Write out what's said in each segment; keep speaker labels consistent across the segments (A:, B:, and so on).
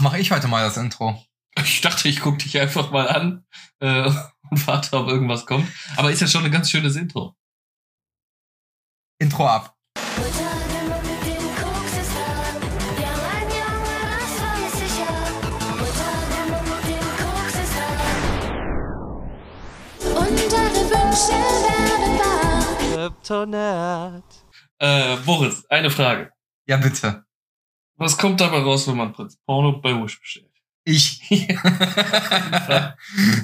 A: Ach, mach ich heute mal das Intro.
B: Ich dachte, ich guck dich einfach mal an äh, und warte, ob irgendwas kommt. Aber ist ja schon ein ganz schönes Intro.
A: Intro ab.
B: Äh, Boris, eine Frage.
A: Ja, bitte.
B: Was kommt dabei raus, wenn man Prinz Porno bei Wish bestellt?
A: Ich.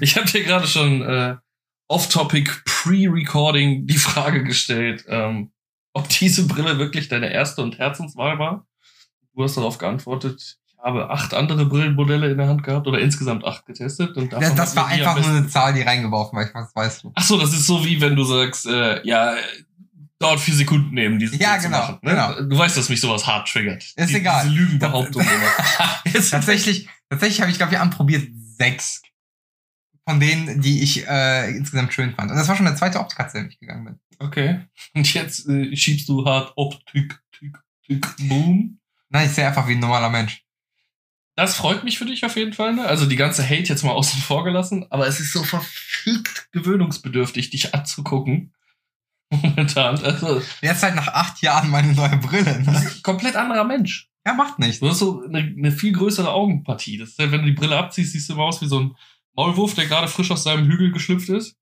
B: ich habe dir gerade schon äh, off-topic pre-recording die Frage gestellt, ähm, ob diese Brille wirklich deine erste und Herzenswahl war. Du hast darauf geantwortet, ich habe acht andere Brillenmodelle in der Hand gehabt oder insgesamt acht getestet. Und
A: Ja, das war einfach nur eine Zahl, die reingeworfen war. Ich was weißt du.
B: Ach so, das ist so wie wenn du sagst, äh, ja, dauert vier Sekunden nehmen, diese
A: Ja, genau,
B: machen. Ne?
A: genau.
B: Du weißt, dass mich sowas hart triggert.
A: Ist
B: die,
A: egal.
B: Diese Lügenbehauptung
A: Tatsächlich, tatsächlich habe ich, glaube ich, anprobiert sechs von denen, die ich äh, insgesamt schön fand. Und das war schon der zweite Optkatze, den ich gegangen bin.
B: Okay. Und jetzt äh, schiebst du hart op, tick, tick, tick, boom.
A: Nein, ich sehe einfach wie ein normaler Mensch.
B: Das freut mich für dich auf jeden Fall. Ne? Also die ganze Hate jetzt mal außen vor gelassen. Aber es ist so verfickt gewöhnungsbedürftig, dich anzugucken. Momentan. Also,
A: Jetzt halt nach acht Jahren meine neue Brille. Ne?
B: komplett anderer Mensch.
A: Ja, macht nichts.
B: Du hast so eine, eine viel größere Augenpartie. Das ist ja, wenn du die Brille abziehst, siehst du immer aus wie so ein Maulwurf, der gerade frisch aus seinem Hügel geschlüpft ist.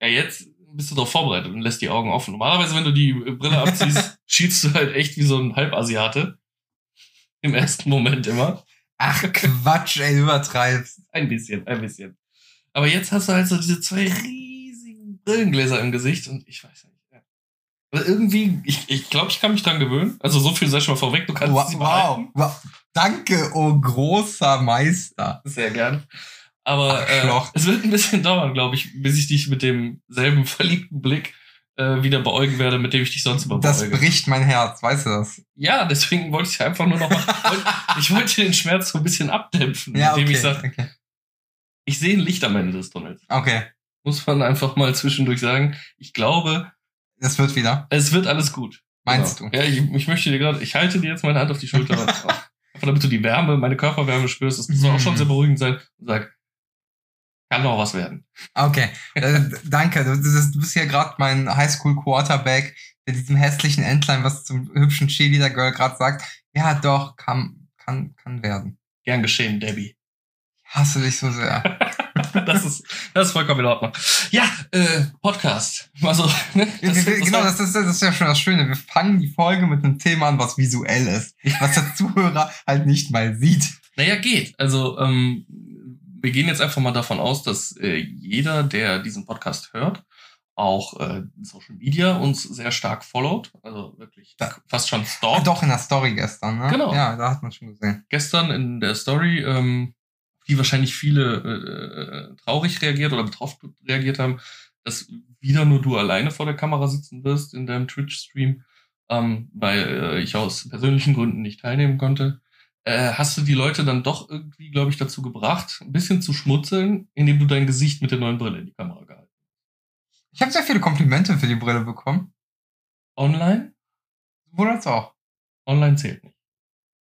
B: Ja, jetzt bist du darauf vorbereitet und lässt die Augen offen. Normalerweise, wenn du die Brille abziehst, schielst du halt echt wie so ein Halbasiate. Im ersten Moment immer.
A: Ach, Quatsch, ey, übertreibst.
B: Ein bisschen, ein bisschen. Aber jetzt hast du halt so diese zwei riesigen Brillengläser im Gesicht und ich weiß nicht. ja. Aber irgendwie, ich, ich glaube, ich kann mich dran gewöhnen. Also so viel sei schon mal vorweg, du kannst
A: Wow,
B: sie
A: wow,
B: behalten.
A: wow. Danke, oh großer Meister.
B: Sehr gern. Aber äh,
A: Arschloch.
B: es wird ein bisschen dauern, glaube ich, bis ich dich mit demselben verliebten Blick äh, wieder beäugen werde, mit dem ich dich sonst immer
A: Das
B: beäuge.
A: bricht mein Herz, weißt du das?
B: Ja, deswegen wollte ich einfach nur noch mal, ich wollte den Schmerz so ein bisschen abdämpfen,
A: Ja,
B: indem
A: okay.
B: ich sage,
A: okay.
B: ich sehe ein Licht am Ende des Tunnels.
A: okay,
B: Muss man einfach mal zwischendurch sagen. Ich glaube,
A: das wird wieder.
B: es wird alles gut.
A: Meinst
B: Genau.
A: du?
B: Ja, ich, ich möchte dir gerade, ich halte dir jetzt meine Hand auf die Schulter. einfach damit du die Wärme, meine Körperwärme spürst. Das soll auch schon
A: Mhm.
B: sehr beruhigend sein. Und sag, kann noch was werden.
A: Okay, äh, danke. Du, du, bist hier gerade mein Highschool-Quarterback, der diesem hässlichen Entlein, was zum hübschen Cheerleader-Girl gerade sagt. Ja, doch, kann, kann, kann werden.
B: Gern geschehen, Debbie.
A: Ich hasse dich so sehr.
B: das ist, das ist vollkommen in Ordnung. Ja, äh, Podcast. Also, ne, das, das
A: genau, das ist, das ist ja schon das Schöne. Wir fangen die Folge mit einem Thema an, was visuell ist. Was der Zuhörer halt nicht mal sieht.
B: Naja, geht. Also, ähm, wir gehen jetzt einfach mal davon aus, dass äh, jeder, der diesen Podcast hört, auch äh, Social Media uns sehr stark followt. Also wirklich
A: Da-
B: fast schon stalkt.
A: doch, in der Story gestern, ne?
B: Genau.
A: Ja, da hat man schon gesehen.
B: Gestern in der Story, ähm, die wahrscheinlich viele äh, äh, traurig reagiert oder betroffen reagiert haben, dass wieder nur du alleine vor der Kamera sitzen wirst in deinem Twitch-Stream, ähm, weil äh, ich aus persönlichen Gründen nicht teilnehmen konnte. Äh, hast du die Leute dann doch irgendwie, glaube ich, dazu gebracht, ein bisschen zu schmutzeln, indem du dein Gesicht mit der neuen Brille in die Kamera gehalten hast?
A: Ich habe sehr viele Komplimente für die Brille bekommen.
B: Online?
A: Sowohl als auch.
B: Online zählt nicht.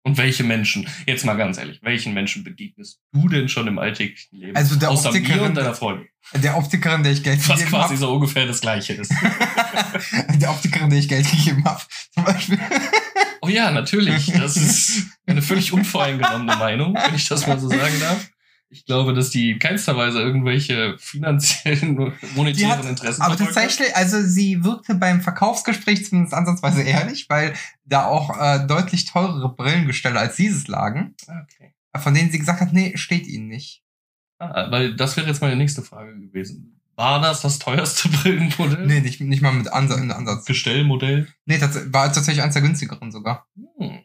B: Und welche Menschen, jetzt mal ganz ehrlich, welchen Menschen begegnest du denn schon im alltäglichen Leben?
A: Also der
B: Außer mir
A: Optikerin-
B: und deiner Freundin.
A: Der Optikerin, der ich Geld
B: Was
A: gegeben
B: quasi
A: habe.
B: so ungefähr das gleiche ist.
A: der Optikerin, der ich Geld gegeben habe. Zum Beispiel.
B: Oh ja, natürlich. Das ist eine völlig unvoreingenommene Meinung, wenn ich das mal so sagen darf. Ich glaube, dass die in keinster Weise irgendwelche finanziellen, monetären
A: hat-
B: Interessen
A: Aber tatsächlich, also sie wirkte beim Verkaufsgespräch zumindest ansatzweise ehrlich, weil da auch äh, deutlich teurere Brillengestelle als dieses lagen,
B: Okay.
A: von denen sie gesagt hat, nee, steht ihnen nicht.
B: Ah, weil das wäre jetzt meine nächste Frage gewesen. War das das teuerste Brillenmodell?
A: Nee, nicht, nicht mal mit Ansatz, Ansatz.
B: Gestellmodell?
A: Nee, tats war tatsächlich eins der günstigeren sogar.
B: Hm.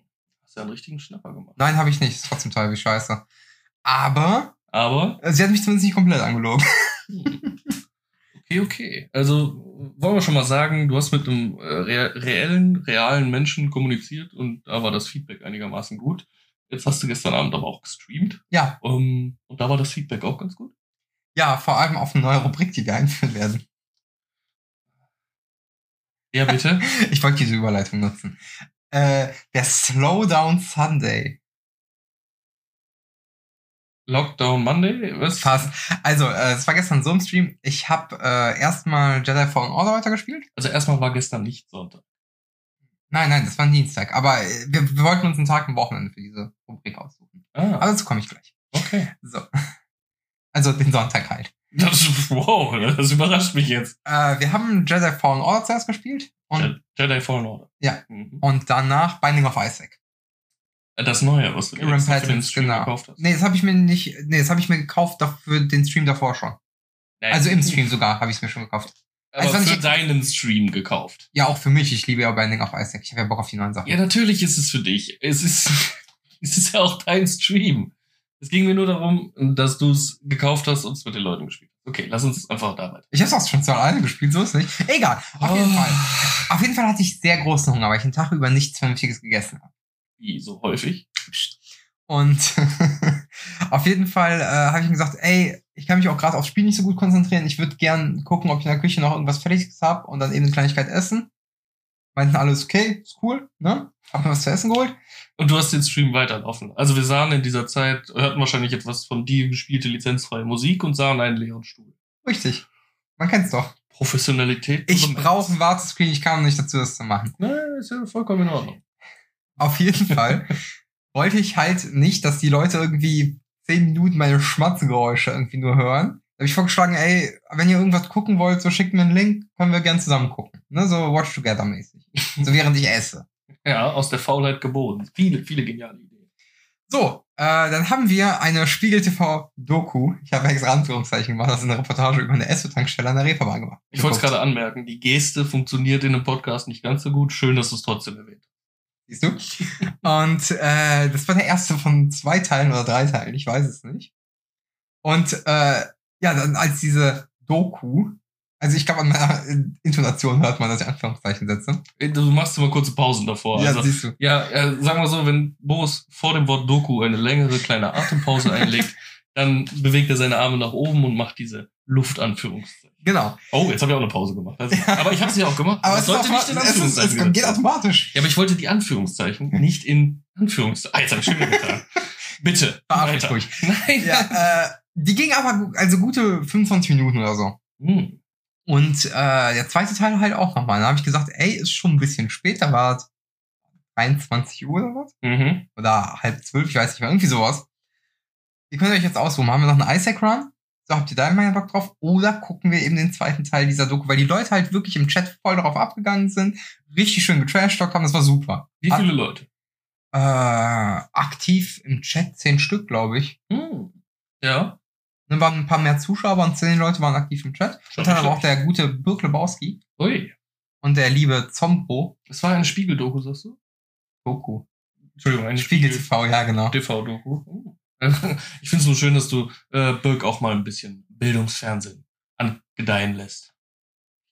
B: Hast ja einen richtigen Schnapper gemacht.
A: Nein, habe ich nicht. Ist trotzdem teuer wie scheiße. Aber
B: Aber
A: äh, sie hat mich zumindest nicht komplett angelogen.
B: Okay, okay. Also wollen wir schon mal sagen, du hast mit einem äh, reellen, realen Menschen kommuniziert und da war das Feedback einigermaßen gut. Jetzt hast du gestern Abend aber auch gestreamt
A: Ja,
B: um, und da war das Feedback auch ganz gut.
A: ja, vor allem auf eine neue Rubrik, die wir einführen werden.
B: Ja, bitte.
A: Ich wollte diese Überleitung nutzen. Äh, der Slowdown Sunday.
B: Lockdown Monday? Was?
A: Fast. Also, äh, es war gestern so im Stream. Ich habe äh, erstmal Jedi Fallen Order weitergespielt.
B: Also erstmal war gestern nicht Sonntag.
A: Nein, nein, das war ein Dienstag. Aber äh, wir, wir wollten uns einen Tag am Wochenende für diese Rubrik aussuchen.
B: Ah,
A: Aber dazu komme ich gleich.
B: okay.
A: So. Also den Sonntag halt.
B: Das, wow, das überrascht mich jetzt.
A: Äh, wir haben Jedi Fallen Order zuerst gespielt und,
B: Je- Jedi Fallen Order.
A: Ja.
B: Mhm.
A: und danach Binding of Isaac.
B: Das Neue, was du
A: Aaron
B: extra für den Stream
A: genau.
B: gekauft hast.
A: Nee, das habe ich mir nicht. Nee, das habe ich mir gekauft für den Stream davor schon.
B: Nein,
A: Also im Stream sogar habe ich es mir schon gekauft.
B: Aber
A: Also
B: für
A: ich-
B: deinen Stream gekauft.
A: Ja, auch für mich. Ich liebe ja Binding of Isaac. Ich habe ja Bock auf die neuen Sachen.
B: Ja, natürlich ist es für dich. Es ist, es ist ja auch dein Stream. Es ging mir nur darum, dass du es gekauft hast und es mit den Leuten gespielt hast. Okay, lass uns einfach da weiter.
A: Ich habe es auch schon zu alleine gespielt, so ist nicht. Egal. Auf jeden Fall. Auf jeden Fall hatte ich sehr großen Hunger, weil ich den Tag über nichts Vernünftiges gegessen habe.
B: Wie so häufig.
A: Und auf jeden Fall äh, habe ich mir gesagt, ey, ich kann mich auch gerade aufs Spiel nicht so gut konzentrieren. Ich würde gern gucken, ob ich in der Küche noch irgendwas Fertiges habe und dann eben eine Kleinigkeit essen. Meinten alles okay, ist cool, ne? Hab mir was zu essen geholt.
B: Und du hast den Stream weiterlaufen. Also wir sahen in dieser Zeit, hörten wahrscheinlich etwas von dir gespielte lizenzfreie Musik und sahen einen leeren Stuhl.
A: Richtig. Man kennt's doch.
B: Professionalität.
A: Ich brauche ein Wartescreen, ich kam nicht dazu, das zu machen.
B: Na, ist ja vollkommen in Ordnung.
A: Auf jeden Fall wollte ich halt nicht, dass die Leute irgendwie zehn Minuten meine Schmatzgeräusche irgendwie nur hören. Da habe ich vorgeschlagen, ey, wenn ihr irgendwas gucken wollt, so schickt mir einen Link, können wir gern zusammen gucken. Ne, so Watch Together mäßig. So während ich esse.
B: Ja, aus der Faulheit geboren. Viele, viele geniale Ideen.
A: So, äh, dann haben wir eine Spiegel TV Doku. Ich habe extra Anführungszeichen gemacht, das ist eine Reportage über eine Esso-Tankstelle an der Reeperbahn gemacht.
B: Ich wollte es gerade anmerken, die Geste funktioniert in einem Podcast nicht ganz so gut. Schön, dass du es trotzdem erwähnt
A: Siehst du? Und äh, das war der erste von zwei Teilen oder drei Teilen, ich weiß es nicht. Und äh, ja, dann als diese Doku, also ich glaube an meiner Intonation hört man, dass ich Anführungszeichen setze.
B: Du machst immer kurze Pausen davor.
A: ja,
B: also,
A: siehst du.
B: ja, äh, sagen wir so, wenn Boris vor dem Wort Doku eine längere kleine Atempause einlegt, dann bewegt er seine Arme nach oben und macht diese Luftanführungszeichen.
A: Genau.
B: Oh, jetzt habe ich auch eine Pause gemacht. Also,
A: Ja.
B: aber ich habe sie auch gemacht.
A: Aber es,
B: sollte nicht in
A: es, ist,
B: Anführungszeichen
A: es geht automatisch.
B: Ja, aber ich wollte die Anführungszeichen nicht in Anführungszeichen. Ah, jetzt habe ich schon getan. Bitte.
A: Verarsch ruhig.
B: Nein.
A: Ja, äh, die ging aber also gute 25 Minuten oder so.
B: Hm.
A: Und äh, der zweite Teil halt auch nochmal. Da habe ich gesagt, ey, ist schon ein bisschen später, war es 23 Uhr oder was?
B: Mhm.
A: oder halb zwölf, ich weiß nicht mehr, irgendwie sowas. Ihr könnt euch jetzt aussuchen, haben wir noch einen Isaac Run? So, habt ihr da mal Bock drauf? Oder gucken wir eben den zweiten Teil dieser Doku, weil die Leute halt wirklich im Chat voll darauf abgegangen sind, richtig schön getrashtalkt haben, das war super.
B: Wie viele Leute?
A: Äh, aktiv im Chat zehn Stück, glaube ich.
B: Hm. Ja.
A: Dann waren ein paar mehr Zuschauer, aber zehn Leute waren aktiv im Chat.
B: Schon
A: Und dann aber auch der gute Birk Lebowski
B: Ui.
A: und der liebe Zombro
B: Es war eine Spiegeldoku, sagst du?
A: Doku.
B: Entschuldigung, eine
A: Spiegel TV, ja, genau.
B: TV-Doku. Oh. Ich finde es nur schön, dass du äh, Birk auch mal ein bisschen Bildungsfernsehen angedeihen lässt.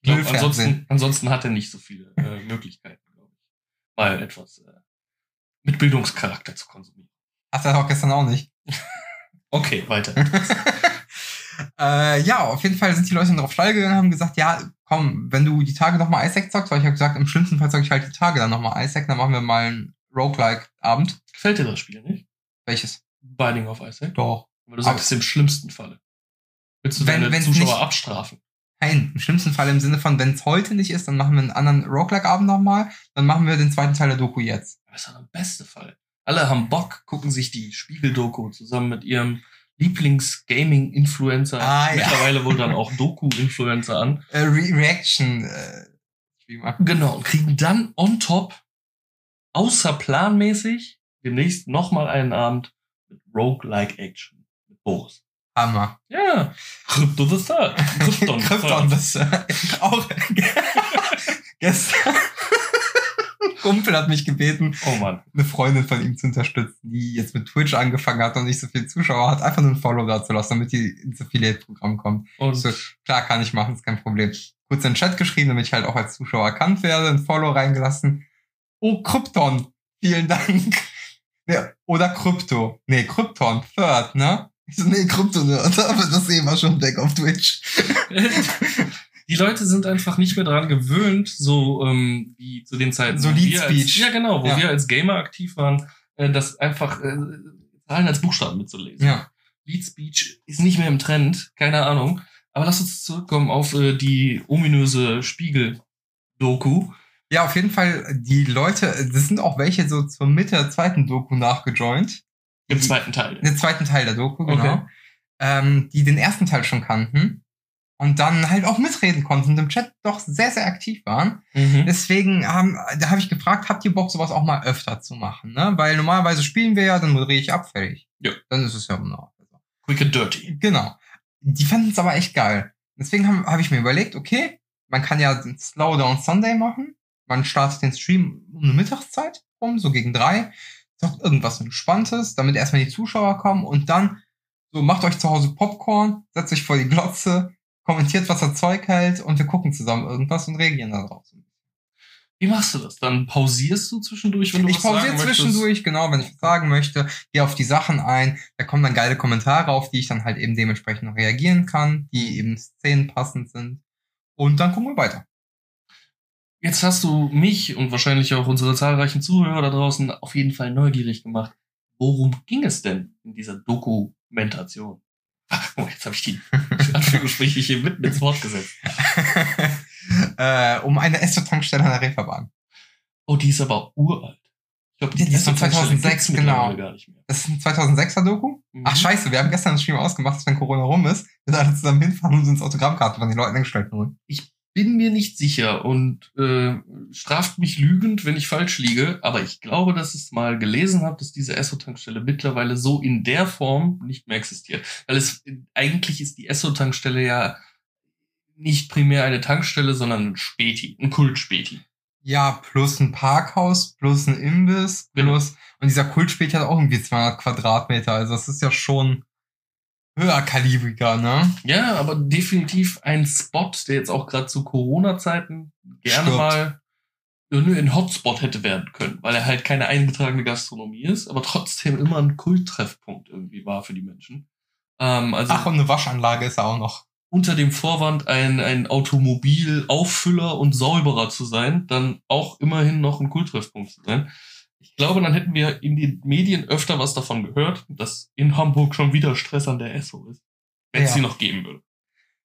B: Ich glaub, ansonsten, ansonsten hat er nicht so viele äh, Möglichkeiten, glaube ich. Mal etwas äh, mit Bildungscharakter zu konsumieren.
A: Hat er auch gestern auch nicht.
B: Okay, weiter.
A: äh, ja, auf jeden Fall sind die Leute dann drauf steil gegangen und haben gesagt, ja, komm, wenn du die Tage nochmal Isaac zockst, weil ich habe gesagt, im schlimmsten Fall zocke ich halt die Tage dann nochmal Isaac, dann machen wir mal einen Roguelike-Abend.
B: Gefällt dir das Spiel nicht?
A: Welches?
B: Binding of Isaac?
A: Doch.
B: Weil du sagst, im schlimmsten Falle. Willst du
A: Wenn-
B: deine Zuschauer
A: nicht-
B: abstrafen?
A: Nein, im schlimmsten Fall im Sinne von, wenn es heute nicht ist, dann machen wir einen anderen Roguelike-Abend nochmal, dann machen wir den zweiten Teil der Doku jetzt.
B: Das ist doch der beste Fall. Alle haben Bock, gucken sich die Spiegeldoku zusammen mit ihrem Lieblings-Gaming-Influencer,
A: Ah, ja.
B: mittlerweile wohl dann auch Doku-Influencer an.
A: Äh, Re Reaction-Streamer.
B: Genau, und kriegen dann on top, außerplanmäßig, demnächst nochmal einen Abend Roguelike Action mit Boris.
A: Hammer.
B: Ja, Crypto the Third. Krypton. the
A: Krypton,
B: Third.
A: das äh, auch gestern. Kumpel hat mich gebeten,
B: Oh Mann.
A: eine Freundin von ihm zu unterstützen, die jetzt mit Twitch angefangen hat und nicht so viele Zuschauer hat, einfach nur ein Follow da zu lassen, damit die ins Affiliate-Programm kommt.
B: Und
A: So, klar, kann ich machen, ist kein Problem. Kurz in den Chat geschrieben, damit ich halt auch als Zuschauer erkannt werde, ein Follow reingelassen. Oh, Krypton, vielen Dank. Ja, oder Krypto. Nee, Krypton, Third, ne? Ich so, nee, Krypto, ne? Aber das sehen wir schon weg auf Twitch.
B: die Leute sind einfach nicht mehr daran gewöhnt, so ähm, wie zu den Zeiten,
A: So Lead
B: wir als,
A: Speech.
B: ja genau, wo
A: Ja.
B: wir als Gamer aktiv waren, äh, das einfach äh, Zahlen als Buchstaben mitzulesen.
A: Ja.
B: Lead Speech ist nicht mehr im Trend, keine Ahnung. Aber lass uns zurückkommen auf äh, die ominöse Spiegel-Doku.
A: Ja, auf jeden Fall, die Leute, das sind auch welche so zur Mitte der zweiten Doku nachgejoint.
B: Im zweiten Teil.
A: Den zweiten Teil der Doku, genau.
B: Okay.
A: Ähm, die den ersten Teil schon kannten und dann halt auch mitreden konnten und im Chat doch sehr, sehr aktiv waren.
B: Mhm.
A: Deswegen haben, da habe ich gefragt, habt ihr Bock, sowas auch mal öfter zu machen? Ne? Weil normalerweise spielen wir ja, dann moderiere ich ab, fertig.
B: Ja.
A: Dann ist es ja wunderbar.
B: Quick and dirty.
A: Genau. Die fanden es aber echt geil. Deswegen habe hab ich mir überlegt, okay, man kann ja den Slowdown Sunday machen. Man startet den Stream um eine Mittagszeit rum, so gegen drei. Sagt irgendwas Entspanntes, damit erstmal die Zuschauer kommen und dann so macht euch zu Hause Popcorn, setzt euch vor die Glotze, kommentiert, was das Zeug hält und wir gucken zusammen irgendwas und reagieren darauf.
B: Wie machst du das? Dann pausierst du zwischendurch, wenn du
A: Ich
B: was sagen
A: pausiere
B: möchtest?
A: zwischendurch, genau, wenn ich was sagen möchte, gehe auf die Sachen ein, da kommen dann geile Kommentare auf, die ich dann halt eben dementsprechend noch reagieren kann, die eben szenenpassend sind. Und dann gucken wir weiter.
B: Jetzt hast du mich und wahrscheinlich auch unsere zahlreichen Zuhörer da draußen auf jeden Fall neugierig gemacht. Worum ging es denn in dieser Dokumentation? Ach, oh, jetzt habe ich die Anführungsstriche hier mitten ins Wort gesetzt.
A: äh, um eine Esso-Tankstelle an der Reeperbahn.
B: Oh, die ist aber uralt. Ich glaube,
A: Ja, die ist von
B: Esso-Tankstelle
A: 2006,
B: gibt's mittlerweile
A: genau.
B: Gar nicht mehr.
A: Das ist ein 2006er Doku.
B: Mhm.
A: Ach scheiße, wir haben gestern einen Stream ausgemacht, dass wenn Corona rum ist, wir da alle zusammen hinfahren und uns Autogrammkarten von den Leuten eingestellt holen.
B: Bin mir nicht sicher und äh, straft mich lügend, wenn ich falsch liege, aber ich glaube, dass ich es mal gelesen habe, dass diese Esso-Tankstelle mittlerweile so in der Form nicht mehr existiert. Weil es eigentlich ist die Esso-Tankstelle ja nicht primär eine Tankstelle, sondern ein Späti, ein Kult-Späti.
A: Ja, plus ein Parkhaus, plus ein Imbiss,
B: Genau.
A: plus, und dieser Kultspät hat auch irgendwie 200 Quadratmeter, also das ist ja schon höherkalibriger, ne?
B: Ja, aber definitiv ein Spot, der jetzt auch gerade zu Corona-Zeiten gerne
A: Stirbt.
B: mal ein Hotspot hätte werden können, weil er halt keine eingetragene Gastronomie ist, aber trotzdem immer ein Kulttreffpunkt irgendwie war für die Menschen. Ähm, also
A: Ach, und eine Waschanlage ist er auch noch.
B: unter dem Vorwand, ein, ein Automobilauffüller und Säuberer zu sein, dann auch immerhin noch ein Kulttreffpunkt zu sein. Ich glaube, dann hätten wir in den Medien öfter was davon gehört, dass in Hamburg schon wieder Stress an der Esso ist. Wenn es
A: Ja.
B: sie noch geben würde.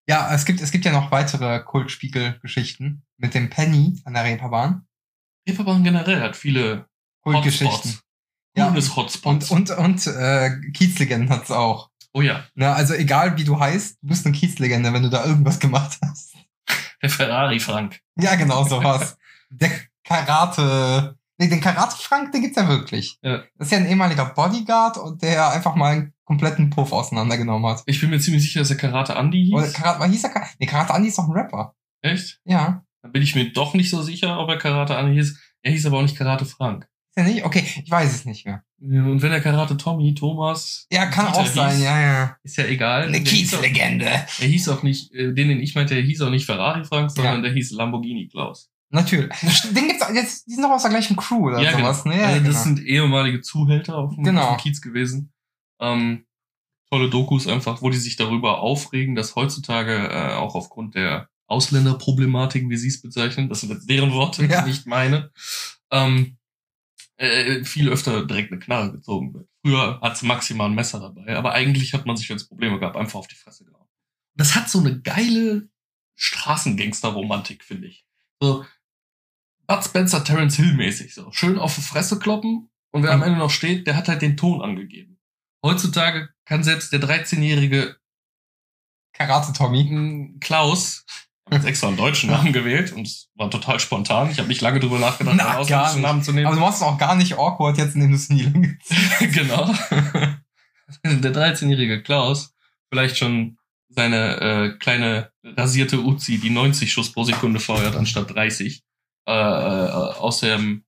A: Ja, es gibt, es gibt ja noch weitere Kultspiegel-Geschichten mit dem Penny an der Reeperbahn.
B: Reeperbahn generell hat viele
A: Kultgeschichten.
B: Hotspots.
A: Ja.
B: Coolness
A: Und,
B: Hotspots.
A: und, und äh, Kiezlegenden hat's auch.
B: oh ja,
A: Ne, also egal wie du heißt, du bist eine Kiezlegende, wenn du da irgendwas gemacht hast.
B: der Ferrari Frank.
A: Ja, genau sowas. der Karate. Nee, den Karate-Frank, den gibt's ja wirklich.
B: Ja.
A: Das ist ja ein ehemaliger Bodyguard und der einfach mal einen kompletten Puff auseinandergenommen hat.
B: Ich bin mir ziemlich sicher, dass der Karate Andy hieß.
A: Oder Karate, hieß Karate? Nee, Karate Andi ist doch ein Rapper.
B: Echt?
A: Ja.
B: Dann bin ich mir doch nicht so sicher, ob er Karate Andy hieß. Er hieß aber auch nicht Karate Frank.
A: Ist er nicht? Okay, ich weiß es nicht mehr.
B: Und wenn der Karate Tommy, Thomas,
A: Ja, kann
B: Dieter
A: auch sein,
B: hieß,
A: ja, ja.
B: Ist ja egal.
A: Eine Kiezlegende.
B: Er hieß auch nicht, äh, den, den ich meinte, der hieß auch nicht Ferrari Frank, sondern der hieß Lamborghini Klaus.
A: Natürlich. Den gibt's jetzt, die sind doch aus der gleichen Crew oder
B: Ja,
A: sowas,
B: genau.
A: ne? Ja, genau.
B: Das sind ehemalige Zuhälter auf dem,
A: Genau.
B: Kiez gewesen. Ähm, tolle Dokus einfach, wo die sich darüber aufregen, dass heutzutage äh, auch aufgrund der Ausländerproblematik, wie sie es bezeichnen, das sind jetzt deren Worte,
A: Ja.
B: nicht meine, ähm, äh, viel öfter direkt eine Knarre gezogen wird. Früher hat's maximal ein Messer dabei, aber eigentlich hat man sich, wenn es Probleme gab, einfach auf die Fresse gehauen. Das hat so eine geile Straßengangster-Romantik, finde ich. So Bud Spencer, Terence Hill mäßig so. Schön auf die Fresse kloppen und wer am
A: Mhm.
B: Ende noch steht, der hat halt den Ton angegeben. Heutzutage kann selbst der 13-jährige
A: Karate Tommy.
B: mm, Klaus, ich habe jetzt extra einen deutschen Namen gewählt und es war total spontan. Ich habe nicht lange drüber nachgedacht,
A: Na,
B: einen
A: gar nicht.
B: Namen zu nehmen.
A: Aber du machst es auch gar nicht awkward jetzt, indem du es nie lang
B: genau. der 13-jährige Klaus vielleicht schon seine äh, kleine rasierte Uzi, die 90 Schuss pro Sekunde feuert, anstatt 30, äh, äh, aus dem,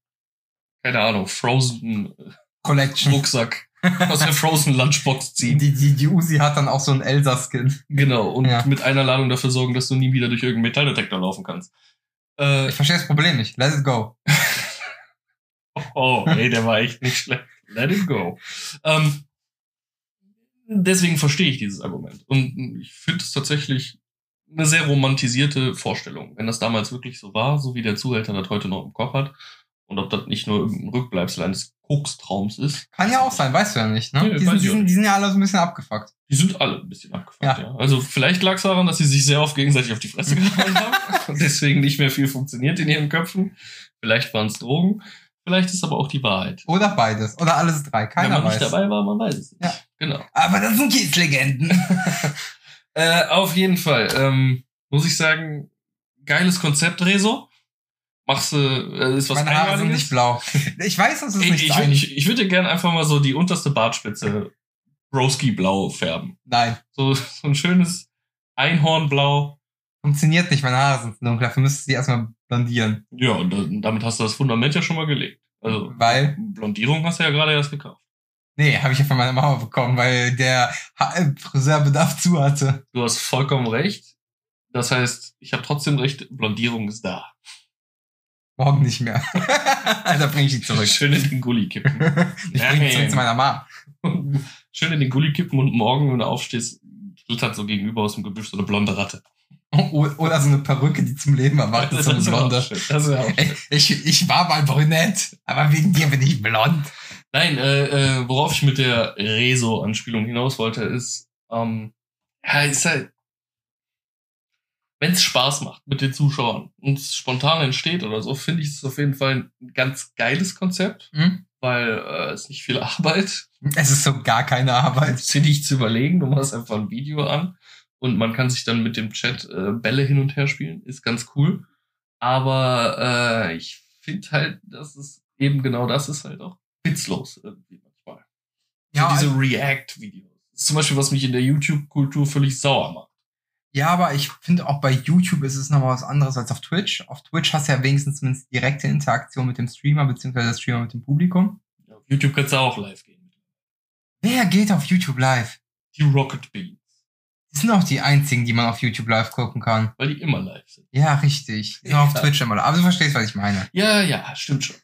B: keine Ahnung, Frozen
A: Collection.
B: Rucksack, aus der Frozen Lunchbox ziehen.
A: Die, die, die Uzi hat dann auch so einen Elsa-Skin.
B: Genau, und
A: Ja.
B: mit Einladung dafür sorgen, dass du nie wieder durch irgendeinen Metalldetektor laufen kannst. Äh,
A: Ich verstehe das Problem nicht. Let it go.
B: Oh, ey, der war echt nicht schlecht. Let it go. Ähm, deswegen verstehe ich dieses Argument. Und ich finde es tatsächlich eine sehr romantisierte Vorstellung. Wenn das damals wirklich so war, so wie der Zuhälter das heute noch im Kopf hat. Und ob das nicht nur irgendein Rückbleibsel eines Kokstraums ist.
A: Kann ja auch sein, weißt du ja nicht, ne?
B: Nee,
A: die,
B: weiß
A: sind, die, sind, die sind ja alle so ein bisschen abgefuckt.
B: Die sind alle ein bisschen abgefuckt,
A: Ja.
B: ja. Also vielleicht lag es daran, dass sie sich sehr oft gegenseitig auf die Fresse gehauen haben und deswegen nicht mehr viel funktioniert in ihren Köpfen. Vielleicht waren es Drogen. Vielleicht ist aber auch die Wahrheit.
A: Oder beides. Oder alles drei.
B: Wenn
A: Keiner
B: man
A: weiß.
B: nicht dabei war, man weiß es nicht.
A: Ja.
B: Genau.
A: Aber das sind Kiezlegenden.
B: Äh, auf jeden Fall. Ähm, muss ich sagen, geiles Konzept, Rezo. Machst du, äh, ist was
A: Meine Haare sind nicht blau. Ich weiß, das ist
B: Ich,
A: nicht
B: ich,
A: ein.
B: ich, ich würde dir gerne einfach mal so die unterste Bartspitze Broski blau färben.
A: Nein,
B: So, so ein schönes Einhornblau.
A: funktioniert nicht. Meine Haare sind dunkel. Dafür müsstest du die erstmal blondieren.
B: Ja, und da- damit hast du das Fundament ja schon mal gelegt. Also,
A: Weil,
B: Blondierung hast du ja gerade erst gekauft.
A: Nee, habe ich ja von meiner Mama bekommen, weil der äh, Friseurbedarf zu hatte.
B: Du hast vollkommen recht. Das heißt, ich habe trotzdem recht, Blondierung ist da.
A: Morgen nicht mehr. da bring ich die zurück.
B: Schön in den Gully kippen.
A: Ich bring die zurück zu meiner Mama.
B: Schön in den Gully kippen und morgen, wenn du aufstehst, klettert so gegenüber aus dem Gebüsch so eine blonde Ratte.
A: Oder so eine Perücke, die zum Leben erwacht ist, so eine blonde. Ich, ich war mal brünett, aber wegen dir bin ich blond.
B: Nein, äh, äh, worauf ich mit der Rezo-Anspielung hinaus wollte, ist, ähm, ja, ist halt, wenn es Spaß macht mit den Zuschauern und es spontan entsteht oder so, finde ich es auf jeden Fall ein ganz geiles Konzept,
A: Hm?
B: weil äh, es nicht viel Arbeit,
A: Es ist so gar keine Arbeit.
B: es ist nicht zu überlegen, du machst einfach ein Video an und man kann sich dann mit dem Chat äh, Bälle hin und her spielen, ist ganz cool. Aber äh, ich finde halt, dass es eben genau das ist halt auch witzlos irgendwie manchmal.
A: Ja,
B: so diese
A: also-
B: React-Videos. Zum Beispiel, was mich in der YouTube-Kultur völlig sauer macht.
A: Ja, aber ich finde auch bei YouTube ist es nochmal was anderes als auf Twitch. Auf Twitch hast du ja wenigstens zumindest direkte Interaktion mit dem Streamer, beziehungsweise der Streamer mit dem Publikum.
B: Auf YouTube kannst du auch live gehen.
A: Wer geht auf YouTube live?
B: Die Rocket Beans.
A: Die sind auch die einzigen, die man auf YouTube live gucken kann.
B: Weil die immer live sind.
A: Ja, richtig. Sind auf
B: Ja.
A: Twitch immer live. Aber du verstehst, was ich meine.
B: Ja, ja, stimmt schon.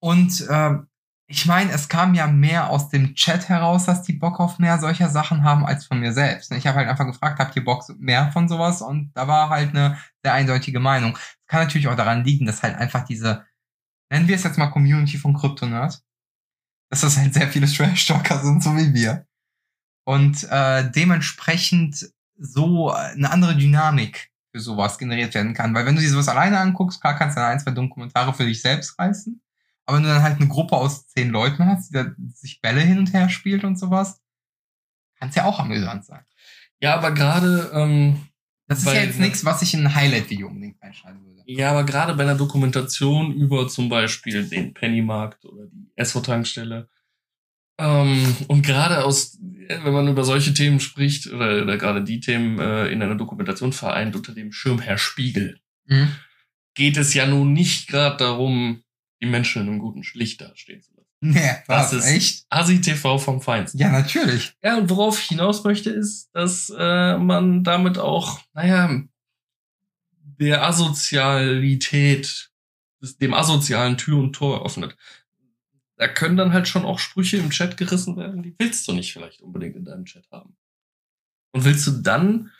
A: Und ähm, ich meine, es kam ja mehr aus dem Chat heraus, dass die Bock auf mehr solcher Sachen haben als von mir selbst. Ich habe halt einfach gefragt, habt ihr Bock mehr von sowas? Und da war halt eine sehr eindeutige Meinung. Es kann natürlich auch daran liegen, dass halt einfach diese, nennen wir es jetzt mal Community von Kryptonerd, dass das halt sehr viele Trash-Talker sind, so wie wir. Und äh, dementsprechend so eine andere Dynamik für sowas generiert werden kann. Weil wenn du dir sowas alleine anguckst, klar kannst du dann ein, zwei dumme Kommentare für dich selbst reißen. Aber wenn du dann halt eine Gruppe aus zehn Leuten hast, die da sich Bälle hin und her spielt und sowas, kann es ja auch amüsant sein.
B: Ja, aber gerade, ähm,
A: Das ist
B: Weil-
A: ja jetzt nichts, was ich in ein Highlight-Video unbedingt reinschneiden würde.
B: ja, aber gerade bei einer Dokumentation über zum Beispiel den Pennymarkt oder die Esso-Tankstelle, ähm, und gerade aus, wenn man über solche Themen spricht, oder, oder gerade die Themen äh, in einer Dokumentation vereint unter dem Schirmherr Spiegel,
A: Mhm.
B: geht es ja nun nicht gerade darum, die Menschen in einem guten Licht dastehen zu lassen.
A: Nee,
B: Das
A: was,
B: ist-
A: echt?
B: Asi TV vom Feinsten.
A: Ja, natürlich.
B: Ja, und worauf ich hinaus möchte, ist, dass äh, man damit auch, naja, der Asozialität, dem asozialen Tür und Tor öffnet. Da können dann halt schon auch Sprüche im Chat gerissen werden, die willst du nicht vielleicht unbedingt in deinem Chat haben. Und willst du dann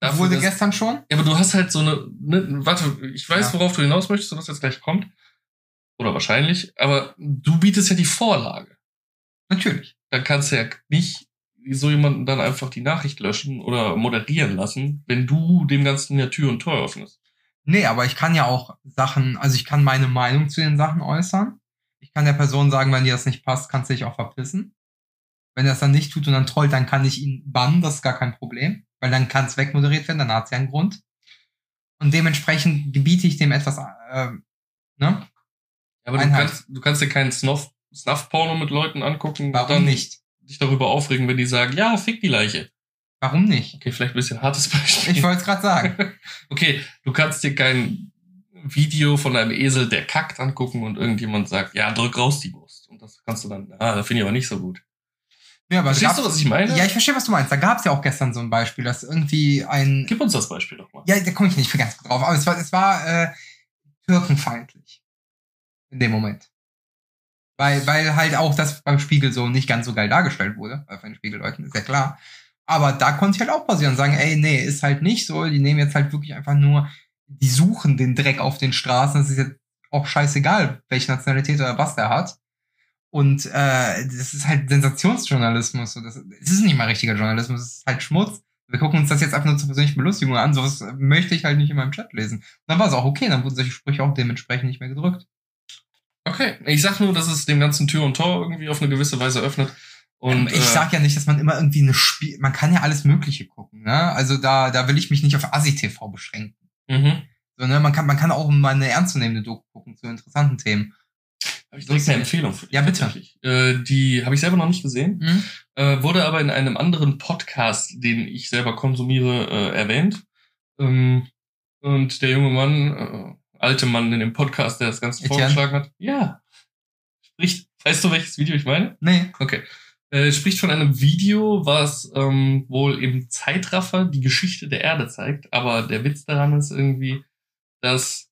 A: Das
B: dafür,
A: wurde
B: dass-
A: gestern schon?
B: ja, aber du hast halt so eine, ne, warte, ich weiß,
A: Ja.
B: worauf du hinaus möchtest und was jetzt gleich kommt. Oder wahrscheinlich, aber du bietest ja die Vorlage.
A: Natürlich.
B: Dann kannst du ja nicht so jemanden dann einfach die Nachricht löschen oder moderieren lassen, wenn du dem Ganzen ja Tür und Tor öffnest.
A: Nee, aber ich kann ja auch Sachen, also ich kann meine Meinung zu den Sachen äußern. Ich kann der Person sagen, wenn dir das nicht passt, kannst du dich auch verpissen. Wenn er das dann nicht tut und dann trollt, dann kann ich ihn bannen, das ist gar kein Problem. Weil dann kann es wegmoderiert werden, dann hat es ja einen Grund. Und dementsprechend gebiete ich dem etwas, äh, ne?
B: Aber du kannst, du kannst dir keinen Snuff, Snuff-Porno mit Leuten angucken und
A: Warum
B: dann
A: nicht?
B: dich darüber aufregen, wenn die sagen, ja, fick die Leiche.
A: Warum nicht?
B: Okay, vielleicht ein bisschen hartes Beispiel.
A: Ich wollte es gerade sagen.
B: Okay, du kannst dir kein Video von einem Esel, der kackt, angucken und irgendjemand sagt, ja, drück raus die Wurst. Und das kannst du dann, ah, das finde ich aber nicht so gut.
A: Ja, aber
B: Verstehst du, was ich meine?
A: Ja, ich verstehe, was du meinst. Da gab es ja auch gestern so ein Beispiel, dass irgendwie ein.
B: Gib uns das Beispiel doch mal.
A: Ja, da komme ich nicht ganz gut drauf. Aber es war, es war äh, türkenfeindlich. In dem Moment. Weil, weil halt auch das beim Spiegel so nicht ganz so geil dargestellt wurde, bei den Spiegelleuten, ist ja klar. Aber da konnte ich halt auch passieren und sagen, ey, nee, ist halt nicht so. Die nehmen jetzt halt wirklich einfach nur, die suchen den Dreck auf den Straßen. Das ist jetzt auch scheißegal, welche Nationalität oder was der hat. Und äh, das ist halt Sensationsjournalismus. Und das, es ist nicht mal richtiger Journalismus, es ist halt Schmutz. Wir gucken uns das jetzt einfach nur zur persönlichen Belustigung an. Sowas möchte ich halt nicht in meinem Chat lesen. Und dann war es auch okay, dann wurden solche Sprüche auch dementsprechend nicht mehr gedrückt.
B: Okay, ich sag nur, dass es dem ganzen Tür und Tor irgendwie auf eine gewisse Weise öffnet. Und,
A: ich
B: äh,
A: sag ja nicht, dass man immer irgendwie eine Spiel, man kann ja alles Mögliche gucken, ne? Also da, da will ich mich nicht auf Asi-TV beschränken.
B: mhm.
A: So, ne? Man kann, man kann auch mal eine ernstzunehmende Doku gucken zu interessanten Themen.
B: Hab ich direkt eine Empfehlung für dich.
A: Ja, bitte.
B: Äh, die habe ich selber noch nicht gesehen,
A: Mhm.
B: äh, wurde aber in einem anderen Podcast, den ich selber konsumiere, äh, erwähnt. Ähm, und der junge Mann, äh, alte Mann in dem Podcast, der das Ganze
A: Etienne?
B: vorgeschlagen hat, ja, spricht, weißt du, welches Video ich meine?
A: Nee.
B: Okay. Äh, spricht von einem Video, was ähm, wohl im Zeitraffer die Geschichte der Erde zeigt. Aber der Witz daran ist irgendwie, dass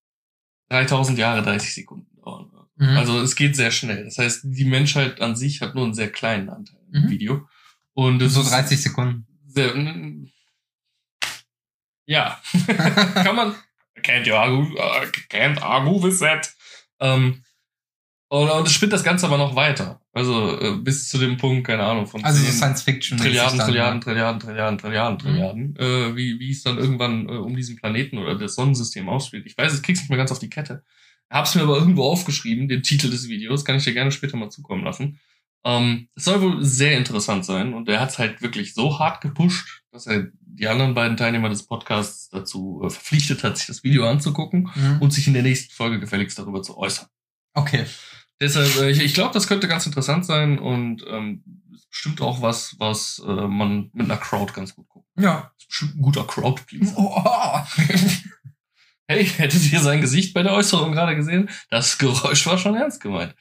B: 3000 Jahre 30 Sekunden dauern.
A: Mhm.
B: Also es geht sehr schnell. Das heißt, die Menschheit an sich hat nur einen sehr kleinen Anteil im
A: Mhm.
B: Video. Und
A: so
B: ist
A: 30 Sekunden.
B: Sehr, ja, kann man. Can't you argue, uh, can't argue with that. Ähm, und, und es spinnt das Ganze aber noch weiter. Also äh, bis zu dem Punkt, keine Ahnung, von
A: Also so
B: 10
A: Science Fiction.
B: Trilliarden, Trilliarden,
A: ne?
B: Trilliarden, Trilliarden, Trilliarden,
A: Mhm.
B: Trilliarden, äh, wie, wie es dann irgendwann äh, um diesen Planeten oder das Sonnensystem ausspielt. Ich weiß, ich krieg's nicht mehr ganz auf die Kette. Hab's mir aber irgendwo aufgeschrieben, den Titel des Videos, kann ich dir gerne später mal zukommen lassen. Ähm, es soll wohl sehr interessant sein und er hat's halt wirklich so hart gepusht, dass er die anderen beiden Teilnehmer des Podcasts dazu äh, verpflichtet hat, sich das Video anzugucken
A: Mhm.
B: und sich in der nächsten Folge gefälligst darüber zu äußern.
A: Okay.
B: Deshalb, äh, ich, ich glaube, das könnte ganz interessant sein und ähm, bestimmt auch was, was äh, man mit einer Crowd ganz gut guckt.
A: Ja.
B: Bestimmt ein guter Crowd-Pleaser.
A: Oh, oh.
B: Hey, hättet ihr sein Gesicht bei der Äußerung gerade gesehen? Das Geräusch war schon ernst gemeint.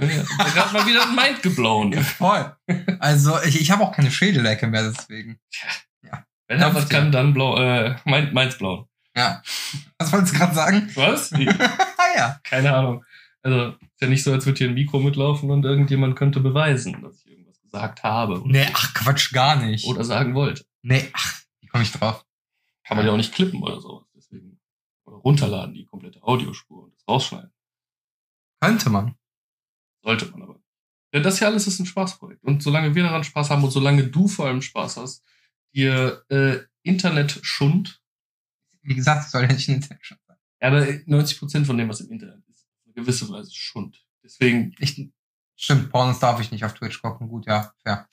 B: Ja, Der hat mal wieder ein Mind geblown.
A: Voll. Also ich, ich habe auch keine Schädeldecke mehr deswegen.
B: Wenn er was kann, dann blau, äh, meint, meins blauen.
A: Ja. Was wolltest du gerade sagen?
B: Was?
A: ah ja.
B: Keine Ahnung. Also, ist ja nicht so, als würde hier ein Mikro mitlaufen und irgendjemand könnte beweisen, dass ich irgendwas gesagt habe.
A: Nee, ach Quatsch, gar nicht.
B: Oder sagen wollte.
A: Nee, ach, wie komme ich drauf?
B: Kann man ja auch nicht klippen oder sowas. Deswegen. Oder runterladen, die komplette Audiospur und das rausschneiden.
A: Könnte man.
B: Sollte man aber. Denn das hier alles ist ein Spaßprojekt. Und solange wir daran Spaß haben und solange du vor allem Spaß hast, dir äh, Internet-Schund,
A: Wie gesagt, es soll ja nicht eine Intention sein.
B: ja, aber 90% von dem, was im Internet ist, ist auf eine gewisse Weise Schund. Deswegen,
A: Ich, stimmt, Pornos darf ich nicht auf Twitch gucken. Gut, ja, fair.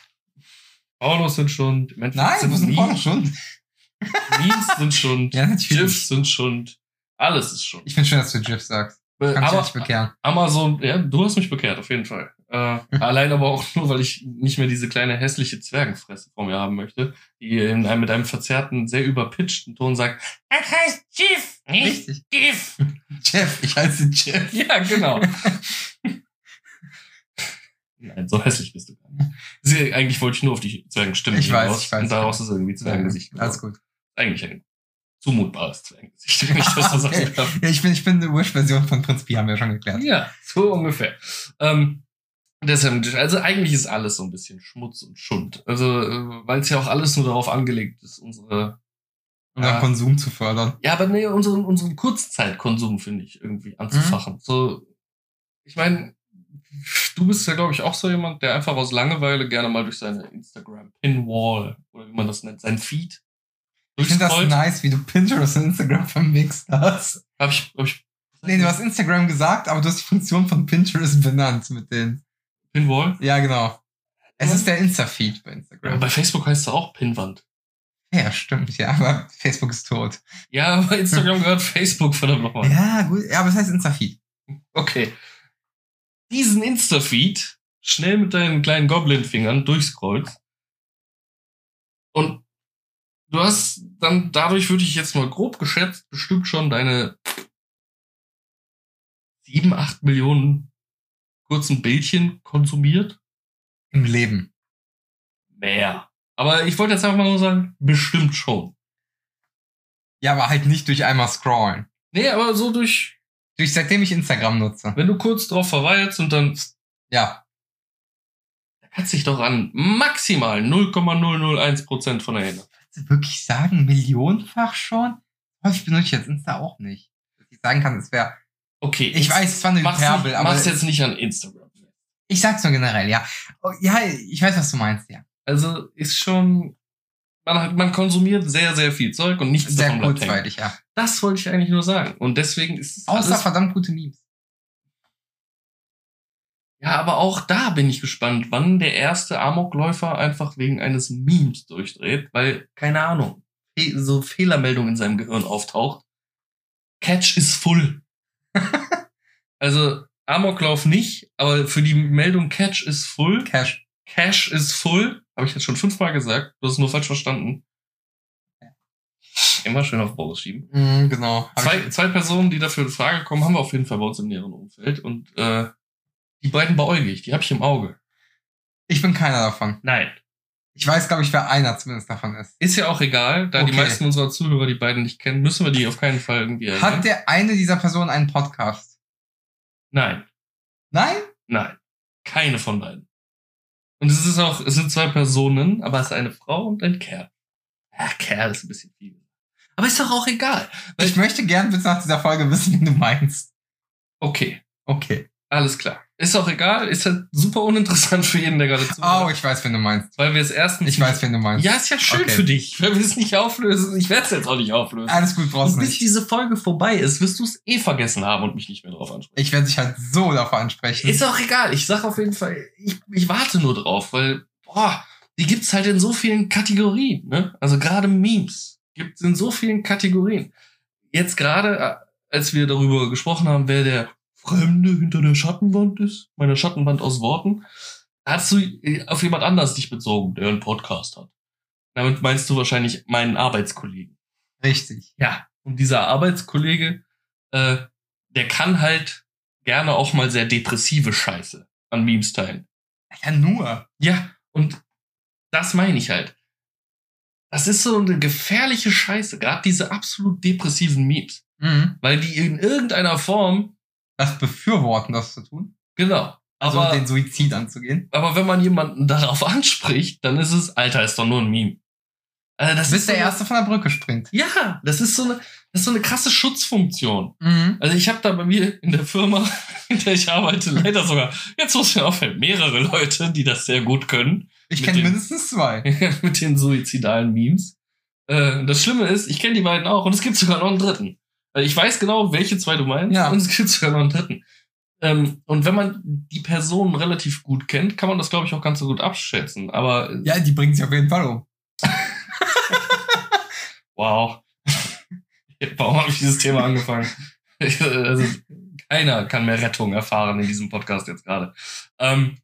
B: Pornos sind Schund, Endeffekt
A: Nein, wo sind Pornos schon?
B: Memes sind Schund,
A: Ja, natürlich.
B: GIFs sind Schund, alles ist Schund.
A: Ich finde schön, dass du GIF sagst.
B: Äh,
A: Kann ich
B: aber
A: nicht bekehren.
B: Amazon, ja, du hast mich bekehrt, auf jeden Fall. Äh, allein aber auch nur, weil ich nicht mehr diese kleine hässliche Zwergenfresse vor mir haben möchte, die in einem, mit einem verzerrten, sehr überpitchten Ton sagt, das heißt GIF, nicht
A: Richtig.
B: GIF.
A: Jeff, ich heiße Jeff.
B: Ja, genau. Nein, so hässlich bist du gar nicht. Sie, eigentlich wollte ich nur auf die Zwergenstimme
A: Ich weiß, ich weiß.
B: Und daraus ist irgendwie Zwergengesicht geworden.
A: Alles gut.
B: Eigentlich ein zumutbares Zwergengesicht, wenn ich das so
A: Okay.
B: sagen darf.
A: Ja, ich bin, ich bin die Urversion von Prinz Pi, haben wir schon geklärt.
B: Ja, so ungefähr. Ähm, deshalb, also eigentlich ist alles so ein bisschen Schmutz und Schund. Also, äh, weil es ja auch alles nur darauf angelegt ist, unsere. Ja.
A: Konsum zu fördern.
B: Ja, aber nee, unseren, unseren Kurzzeitkonsum, finde ich, irgendwie anzufachen. So, ich meine, du bist ja, glaube ich, auch so jemand, der einfach aus Langeweile gerne mal durch seine Instagram-Pinwall oder wie man das nennt, sein Feed
A: Ich finde das nice, wie du Pinterest und Instagram vermixt hast.
B: Hab ich, hab ich,
A: Nee, du hast Instagram gesagt, aber du hast die Funktion von Pinterest benannt mit den.
B: Pinwall?
A: Ja, genau. Es ist der Insta-Feed bei
B: Ja,
A: Instagram.
B: bei Facebook heißt es auch Pinwand.
A: Ja, stimmt, ja, aber Facebook ist tot.
B: Ja, aber Instagram gehört Facebook, verdammt nochmal.
A: Ja, gut, ja, aber es heißt Insta-Feed.
B: Okay. Diesen Insta-Feed schnell mit deinen kleinen Goblin-Fingern durchscrollst. Und du hast dann, dadurch würde ich jetzt mal grob geschätzt, bestimmt schon deine sieben, acht Millionen kurzen Bildchen konsumiert.
A: Im Leben.
B: Mehr. Aber ich wollte jetzt einfach mal nur sagen, bestimmt schon.
A: Ja, aber halt nicht durch einmal scrollen.
B: Nee, aber so durch,
A: Durch seitdem ich Instagram nutze.
B: wenn du kurz drauf verweilst und dann
A: Ja.
B: Da kannst dich doch an maximal 0,001% von erinnern.
A: Willst du wirklich sagen, millionenfach schon? Häufig benutze ich jetzt Insta auch nicht. Dass ich sagen kann, es wäre
B: Okay.
A: Ich weiß, es war eine
B: mach's,
A: Hyperbel,
B: nicht,
A: aber
B: mach's jetzt nicht an Instagram.
A: ich sag's nur generell, ja. Oh, Ja, ich weiß, was du meinst, ja.
B: Also ist schon, man, hat, man konsumiert sehr, sehr viel Zeug und nichts
A: Sehr
B: davon bleibt hängen.
A: kurzweilig, ja.
B: Das wollte ich eigentlich nur sagen. Und deswegen ist es
A: Außer verdammt gute Memes.
B: Ja, aber auch da bin ich gespannt, wann der erste Amokläufer einfach wegen eines Memes durchdreht, weil, keine Ahnung, so Fehlermeldung in seinem Gehirn auftaucht. Catch is full. also Amoklauf nicht, aber für die Meldung Catch is full,
A: Cash.
B: Cash is full, habe ich jetzt schon fünfmal gesagt, du hast es nur falsch verstanden. Immer schön auf Boris schieben.
A: Mhm, genau.
B: Zwei,
A: ich-
B: zwei Personen, die dafür in Frage kommen, haben wir auf jeden Fall bei uns im näheren Umfeld. Und äh, die beiden beäugig, die habe ich im Auge.
A: Ich bin keiner davon.
B: Nein.
A: Ich weiß, glaube ich, wer einer zumindest davon ist.
B: Ist ja auch egal, da die
A: Okay.
B: meisten unserer Zuhörer die beiden nicht kennen, müssen wir die auf keinen Fall irgendwie erwähnen.
A: Hat der eine dieser Personen einen Podcast?
B: Nein,
A: Nein?
B: nein. Keine von beiden. Und es ist auch, es sind zwei Personen, aber es ist eine Frau und ein Kerl. Ja, Kerl ist ein bisschen viel. Aber ist doch auch egal.
A: Ich möchte gern bis nach dieser Folge wissen, wen du meinst.
B: Okay,
A: Okay.
B: alles klar. Ist auch egal, ist halt super uninteressant für jeden, der gerade
A: Oh,
B: zuhört.
A: ich weiß, wen du meinst.
B: weil wir es erstens
A: Ich weiß, wen du meinst.
B: Ja, ist ja schön
A: Okay.
B: für dich. Wenn wir es nicht auflösen, ich werde es jetzt auch nicht auflösen.
A: Alles gut, brauchst du
B: bis
A: nicht.
B: diese Folge vorbei ist, wirst du es eh vergessen haben und mich nicht mehr drauf ansprechen.
A: Ich werde dich halt so davor ansprechen.
B: Ist auch egal. Ich sag auf jeden Fall, ich, ich warte nur drauf, weil, boah, die gibt's halt in so vielen Kategorien, ne? Also gerade Memes gibt's in so vielen Kategorien. Jetzt gerade, äh, als wir darüber gesprochen haben, wer der Fremde hinter der Schattenwand ist, meine Schattenwand aus Worten, hast du äh, auf jemand anders dich bezogen, der einen Podcast hat. Damit meinst du wahrscheinlich meinen Arbeitskollegen.
A: Richtig.
B: Ja. Und dieser Arbeitskollege, äh, der kann halt gerne auch mal sehr depressive Scheiße an Memes teilen.
A: Ja, nur.
B: Ja, und das meine ich halt. Das ist so eine gefährliche Scheiße, gerade diese absolut depressiven Memes.
A: Mhm.
B: Weil die in irgendeiner Form,
A: Das befürworten, das zu tun.
B: genau.
A: Also
B: Aber,
A: den Suizid anzugehen.
B: aber wenn man jemanden darauf anspricht, dann ist es, Alter, ist doch nur ein Meme. Also das
A: Bis
B: ist
A: der
B: so eine-
A: Erste von der Brücke springt.
B: Ja, das ist so eine, das ist so eine krasse Schutzfunktion.
A: Mhm.
B: Also ich habe da bei mir in der Firma, in der ich arbeite, leider sogar, jetzt muss mir auffällen, mehrere Leute, die das sehr gut können.
A: Ich kenne mindestens zwei.
B: mit den suizidalen Memes. Äh, das Schlimme ist, ich kenne die beiden auch und es gibt sogar noch einen dritten. Weil ich weiß genau, welche zwei du meinst
A: Ja.
B: und es gibt sogar noch einen dritten. Ähm, und wenn man die Person relativ gut kennt, kann man das, glaube ich, auch ganz so gut abschätzen. Aber äh,
A: Ja, die bringen sich auf jeden Fall um.
B: wow. Warum habe ich dieses Thema angefangen? also, keiner kann mehr Rettung erfahren in diesem Podcast jetzt gerade. Ähm,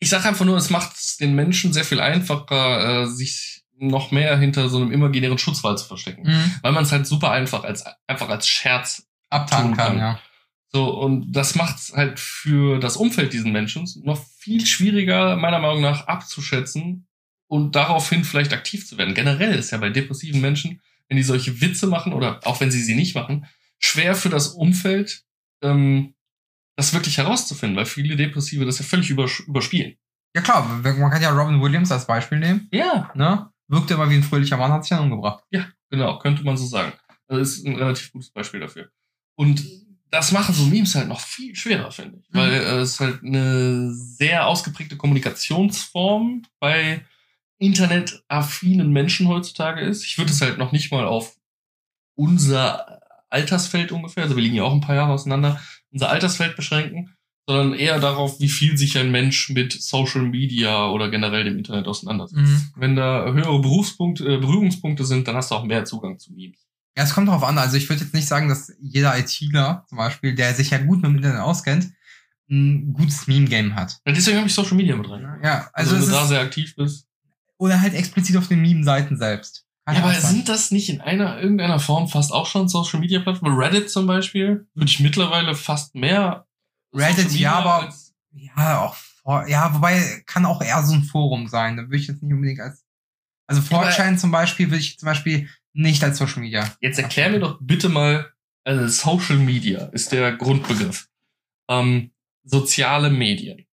B: ich sage einfach nur, es macht es den Menschen sehr viel einfacher, äh, sich noch mehr hinter so einem imaginären Schutzwall zu verstecken.
A: Mhm.
B: Weil man es halt super einfach als einfach als Scherz
A: Abtanen
B: Tun
A: kann,
B: kann.
A: ja.
B: so und das macht es halt für das Umfeld diesen Menschen noch viel schwieriger meiner Meinung nach abzuschätzen und daraufhin vielleicht aktiv zu werden. Generell ist ja bei depressiven Menschen, wenn die solche Witze machen oder auch wenn sie sie nicht machen, schwer für das Umfeld ähm, das wirklich herauszufinden, weil viele Depressive das ja völlig übers überspielen.
A: Ja klar, man kann ja Robin Williams als Beispiel nehmen.
B: Ja,
A: Ne? Wirkte immer wie ein fröhlicher Mann, hat sich dann umgebracht.
B: Genau, könnte man so sagen. Das ist ein relativ gutes Beispiel dafür. Und das machen so Memes halt noch viel schwerer, finde ich.
A: Mhm.
B: Weil äh, es halt eine sehr ausgeprägte Kommunikationsform bei internetaffinen Menschen heutzutage ist. Ich würde es halt noch nicht mal auf unser Altersfeld ungefähr, also wir liegen ja auch ein paar Jahre auseinander, unser Altersfeld beschränken, sondern eher darauf, wie viel sich ein Mensch mit Social Media oder generell dem Internet auseinandersetzt.
A: Mhm.
B: Wenn da höhere Berufspunkte, äh, Berührungspunkte sind, dann hast du auch mehr Zugang zu Memes.
A: Ja, es kommt darauf an. Also ich würde jetzt nicht sagen, dass jeder ITler zum Beispiel, der sich ja gut mit dem Internet auskennt, ein gutes Meme-Game hat.
B: Ja, deswegen habe ich Social Media mit rein.
A: Ja,
B: Also,
A: also,
B: wenn du da sehr aktiv bist.
A: oder halt explizit auf den Meme-Seiten selbst. Kann
B: Ja, aber
A: sein.
B: sind das nicht in einer irgendeiner Form fast auch schon Social Media Plattformen? Reddit zum Beispiel würde ich mittlerweile fast mehr.
A: Reddit, ja, aber- Ja, auch vor, ja, wobei kann auch eher so ein Forum sein. Da würde ich jetzt nicht unbedingt als. Also 4chan zum Beispiel würde ich zum Beispiel nicht als Social Media.
B: Jetzt erklär mir doch bitte mal, also Social Media ist der Grundbegriff. Ähm, soziale Medien.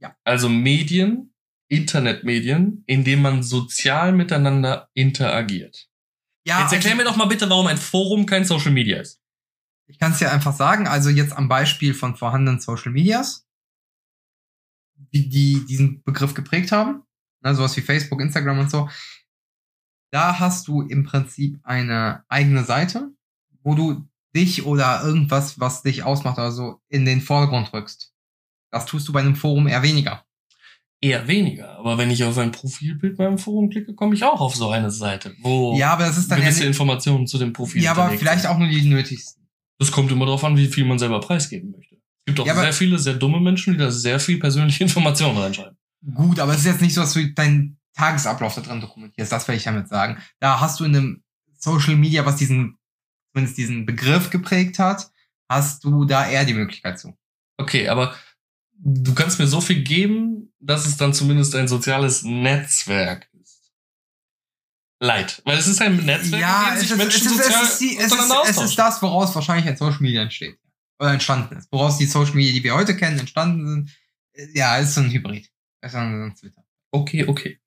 A: Ja.
B: Also Medien, Internetmedien, in denen man sozial miteinander interagiert.
A: Ja,
B: Jetzt erklär
A: also-
B: mir doch mal bitte, warum ein Forum kein Social Media ist.
A: Ich kann es dir einfach sagen, also jetzt am Beispiel von vorhandenen Social Medias, die, die diesen Begriff geprägt haben, ne, sowas wie Facebook, Instagram und so, da hast du im Prinzip eine eigene Seite, wo du dich oder irgendwas, was dich ausmacht oder so, in den Vordergrund rückst. Das tust du bei einem Forum eher weniger.
B: Eher weniger. Aber wenn ich auf ein Profilbild beim Forum klicke, komme ich auch auf so eine Seite, wo
A: Ja, aber das ist dann
B: gewisse Informationen zu dem Profil
A: ja, aber vielleicht
B: sind.
A: auch nur die nötigsten.
B: Das kommt immer darauf an, wie viel man selber preisgeben möchte. Es gibt auch
A: Ja,
B: sehr viele sehr dumme Menschen, die da sehr viel persönliche Informationen reinschreiben.
A: Gut, aber es ist jetzt nicht so, dass du deinen Tagesablauf da drin dokumentierst. Das will ich damit sagen. Da hast du in einem Social Media, was diesen, zumindest diesen Begriff geprägt hat, hast du da eher die Möglichkeit zu.
B: Okay, aber du kannst mir so viel geben, dass es dann zumindest ein soziales Netzwerk. Leid. Weil es ist ein Netzwerk, in dem sich Menschen sozial
A: es, ist die, es, ist,
B: untereinander
A: es ist das, woraus wahrscheinlich ein Social Media entsteht. Oder entstanden ist. Woraus die Social Media, die wir heute kennen, entstanden sind. Äh, Ja, ist so ein Hybrid. Ist so ein Twitter.
B: Okay, okay.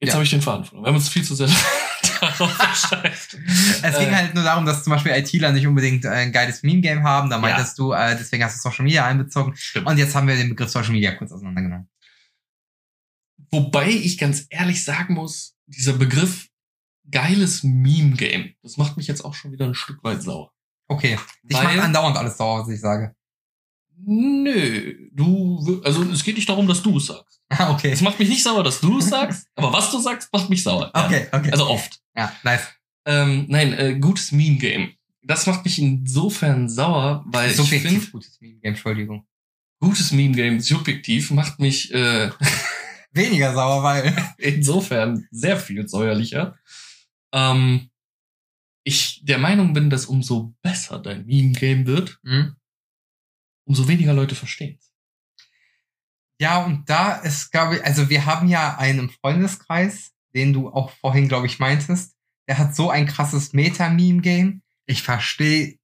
B: Jetzt
A: Ja.
B: habe ich den Faden verloren. Wir haben uns viel zu sehr darauf versteift.
A: Es ging
B: Äh.
A: halt nur darum, dass zum Beispiel ITler nicht unbedingt äh, ein geiles Meme-Game haben. Da meintest du, äh, deswegen hast du Social Media einbezogen.
B: Stimmt.
A: Und jetzt haben wir den Begriff Social Media kurz auseinandergenommen.
B: Wobei ich ganz ehrlich sagen muss, dieser Begriff geiles Meme-Game, das macht mich jetzt auch schon wieder ein Stück weit sauer.
A: Okay. Ich
B: Weil-
A: mache andauernd alles sauer, was ich sage.
B: Nö, du, also es geht nicht darum, dass du es sagst.
A: Ah, okay.
B: Es macht mich nicht sauer, dass du es sagst, aber was du sagst, macht mich sauer. Ja.
A: Okay, okay.
B: Also oft.
A: ja, nice.
B: Ähm, nein, äh, gutes Meme-Game. Das macht mich insofern sauer, weil ich
A: Subjektiv
B: finde,
A: gutes Meme-Game, Entschuldigung.
B: gutes Meme-Game subjektiv macht mich äh,
A: Weniger sauer, weil.
B: insofern sehr viel säuerlicher. Ähm, ich der Meinung bin, dass umso besser dein Meme-Game wird,
A: Hm?
B: umso weniger Leute verstehen
A: Ja, und da ist, glaube ich, also wir haben ja einen Freundeskreis, den du auch vorhin, glaube ich, meintest. Der hat so ein krasses Meta-Meme-Game. Ich verstehe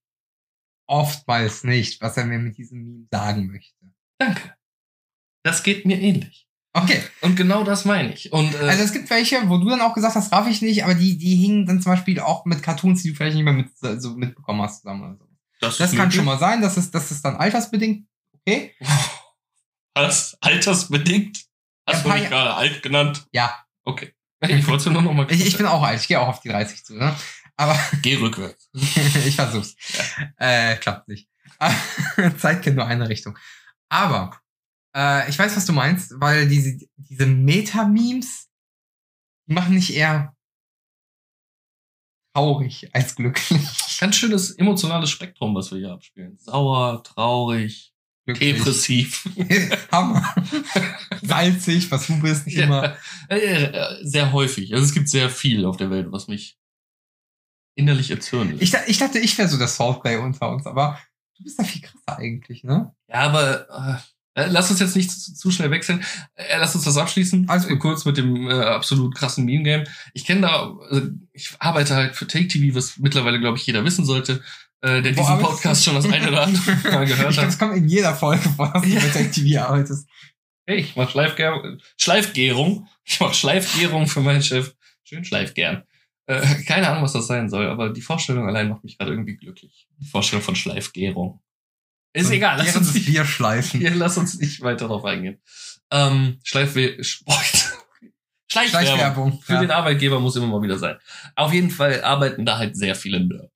A: oftmals nicht, was er mir mit diesem Meme sagen möchte.
B: Danke. Das geht mir ähnlich.
A: Okay,
B: Und genau das meine ich. Und äh,
A: also es gibt welche, wo du dann auch gesagt hast, raff ich nicht, aber die, die hingen dann zum Beispiel auch mit Cartoons, die du vielleicht nicht mehr mit, so mitbekommen hast zusammen oder so.
B: das,
A: Das kann schon mal sein, das ist, das ist dann altersbedingt, okay?
B: Was? Altersbedingt? Hast
A: Ja,
B: du mich
A: Ja-
B: gerade alt genannt?
A: Ja,
B: Okay. Ich wollte nur noch mal
A: ich, ich bin auch alt, ich gehe auch auf die 30 zu, ne? Aber
B: Geh rückwärts.
A: ich versuch's. Äh, klappt nicht. Zeit kennt nur eine Richtung. Aber äh, ich weiß, was du meinst, weil diese, diese Meta-Memes, die machen nicht eher traurig als glücklich.
B: Ganz schönes emotionales Spektrum, was wir hier abspielen. Sauer, traurig,
A: glücklich.
B: depressiv.
A: Hammer. Salzig, was du bist, nicht immer.
B: Ja, äh, äh, sehr häufig. Also es gibt sehr viel auf der Welt, was mich innerlich erzürnt.
A: Ich, ich dachte, ich wäre so der Saltbay unter uns, aber du bist da viel krasser eigentlich, ne?
B: Ja, aber äh, lass uns jetzt nicht zu, zu schnell wechseln. Äh, lass uns das abschließen. Äh, kurz mit dem äh, absolut krassen Meme-Game. Ich kenne da, äh, ich arbeite halt für Take TV, was mittlerweile, glaube ich, jeder wissen sollte, äh, der diesen Podcast
A: du?
B: schon das eine oder andere Mal
A: Ich
B: gehört
A: glaube,
B: hat.
A: es kommt in jeder Folge vor, dass du
B: Ja.
A: mit der TV arbeitest.
B: Hey, ich mach Schleifgär Schleifgärung. Ich mach Schleifgärung für meinen Chef. Schön Schleifgern. Äh, keine Ahnung, was das sein soll, aber die Vorstellung allein macht mich gerade irgendwie glücklich. Die Vorstellung von Schleifgärung. Ist
A: So
B: egal, lass uns nicht
A: Bierschleifen.
B: Hier, lass uns nicht weiter darauf eingehen. Ähm, Schleifwe. Schleichwerbung.
A: Schleichwerbung.
B: Für
A: ja.
B: den Arbeitgeber muss immer mal wieder sein. Auf jeden Fall arbeiten da halt sehr viele Nerds.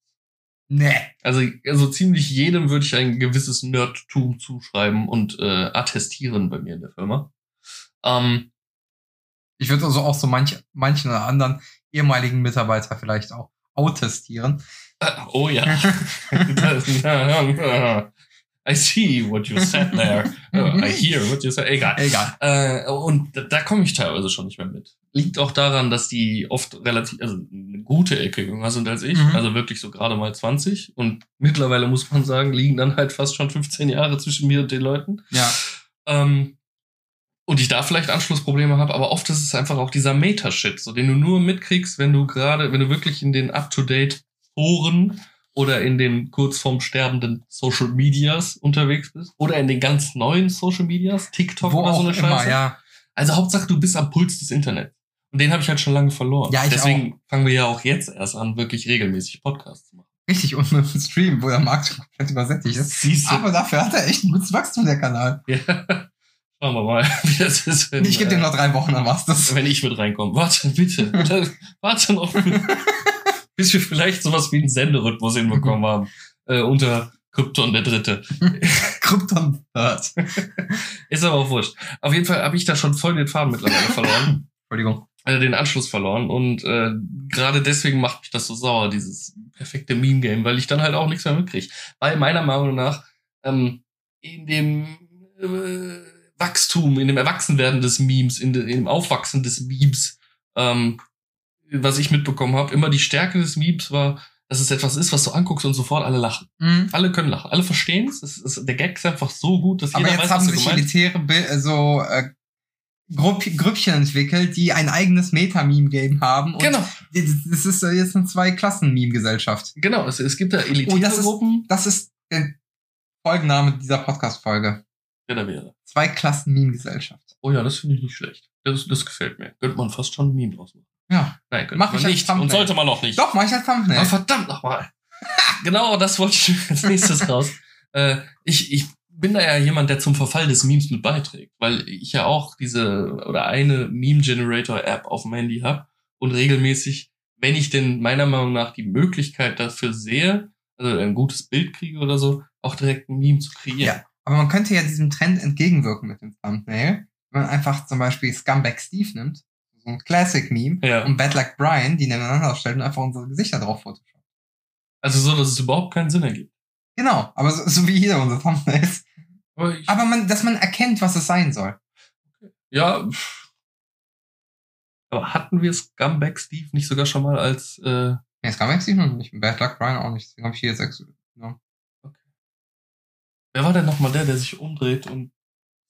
A: Nee.
B: Also, also ziemlich jedem würde ich ein gewisses Nerdtum zuschreiben und äh, attestieren bei mir in der Firma. Ähm,
A: Ich würde also auch so manch, manchen oder anderen ehemaligen Mitarbeiter vielleicht auch autestieren.
B: äh, oh ja. I see what you said there. I hear what you said. Egal.
A: Egal.
B: Äh, und da, da komme ich teilweise schon nicht mehr mit. Liegt auch daran, dass die oft relativ, also eine gute Ecke jünger sind als ich,
A: Mhm.
B: also wirklich so gerade mal 20. Und mittlerweile muss man sagen, liegen dann halt fast schon 15 Jahre zwischen mir und den Leuten.
A: Ja.
B: Ähm, und ich da vielleicht Anschlussprobleme habe, aber oft ist es einfach auch dieser Meta-Shit, so den du nur mitkriegst, wenn du gerade, wenn du wirklich in den up-to-date Foren oder in den kurz vorm sterbenden Social Medias unterwegs bist oder in den ganz neuen Social Medias, TikTok
A: Wo
B: oder
A: auch
B: so eine
A: immer,
B: Scheiße.
A: ja.
B: Also Hauptsache, du bist am Puls des Internets. Und den habe ich halt schon lange verloren.
A: Ja, ich
B: Deswegen fangen wir ja auch jetzt erst an, wirklich regelmäßig Podcasts zu machen.
A: Richtig, und mit dem Stream, wo der Markt komplett übersättigt ist.
B: Siehst du.
A: Aber dafür hat er echt ein gutes Wachstum, der Kanal.
B: Ja. Schauen wir mal, wie das ist. Wenn,
A: Ich gebe
B: äh,
A: noch drei Wochen, dann war's das.
B: wenn ich mit reinkomme. Warte, bitte. Warte noch. bis wir vielleicht sowas wie einen Senderhythmus hinbekommen haben. Äh, unter Krypton der Dritte.
A: Krypton Third.
B: Ist aber auch wurscht. Auf jeden Fall habe ich da schon voll den Faden mittlerweile verloren.
A: Entschuldigung.
B: Also den Anschluss verloren. Und äh, gerade deswegen macht mich das so sauer, dieses perfekte Meme-Game, weil ich dann halt auch nichts mehr mitkriege. Weil meiner Meinung nach ähm, in dem äh, Wachstum, in dem Erwachsenwerden des Memes, in, de, in dem Aufwachsen des Memes, ähm, was ich mitbekommen habe, immer die Stärke des Memes war, dass es etwas ist, was du anguckst und sofort alle lachen.
A: Mhm.
B: Alle können lachen, alle verstehen es. es. Der Gag ist einfach so gut, dass
A: Aber
B: jeder
A: jetzt
B: weiß,
A: haben
B: was du
A: sich
B: gemeint
A: elitäre Bil- äh, so äh, Grupp Grüppchen entwickelt, die ein eigenes Meta-Meme-Game haben. Und
B: Genau,
A: Das ist äh, jetzt eine Zwei-Klassen-Meme-Gesellschaft.
B: genau. Es, es gibt da
A: Oh,
B: elitäre
A: das ist-
B: Gruppen.
A: Das ist der Folgenname dieser Podcast-Folge.
B: Ja, da wäre.
A: Zwei-Klassen-Meme-Gesellschaft.
B: Oh ja, das finde ich nicht schlecht. Das, das gefällt mir. Könnte man fast schon ein Meme draus machen.
A: Ja.
B: Nein,
A: Mach ich
B: nicht. Und sollte man noch nicht.
A: Doch, mach ich als Thumbnail.
B: Aber verdammt nochmal. genau, das wollte ich als nächstes raus. Äh, ich, ich bin da ja jemand, der zum Verfall des Memes mit beiträgt, weil ich ja auch diese oder eine Meme-Generator-App auf dem Handy habe und regelmäßig, wenn ich denn meiner Meinung nach die Möglichkeit dafür sehe, also ein gutes Bild kriege oder so, auch direkt ein Meme zu kreieren.
A: Ja. Aber man könnte ja diesem Trend entgegenwirken mit dem Thumbnail, wenn man einfach zum Beispiel Scumbag Steve nimmt, so ein Classic-Meme,
B: Ja.
A: und Bad Luck Brian, die nebeneinander stellt und einfach unsere Gesichter drauf photoshoppt.
B: Also so, dass es überhaupt keinen Sinn ergibt.
A: Genau, aber so, so wie jeder unser Thumbnails.
B: Aber ich,
A: Aber man, dass man erkennt, was es sein soll.
B: ja. pff. Aber hatten wir Scumbag Steve nicht sogar schon mal als äh,
A: Nee, Scumbag Steve noch nicht, Bad Luck Brian auch nicht. Deswegen habe ich hier jetzt sechs. Ja.
B: Wer war denn nochmal der, der sich umdreht und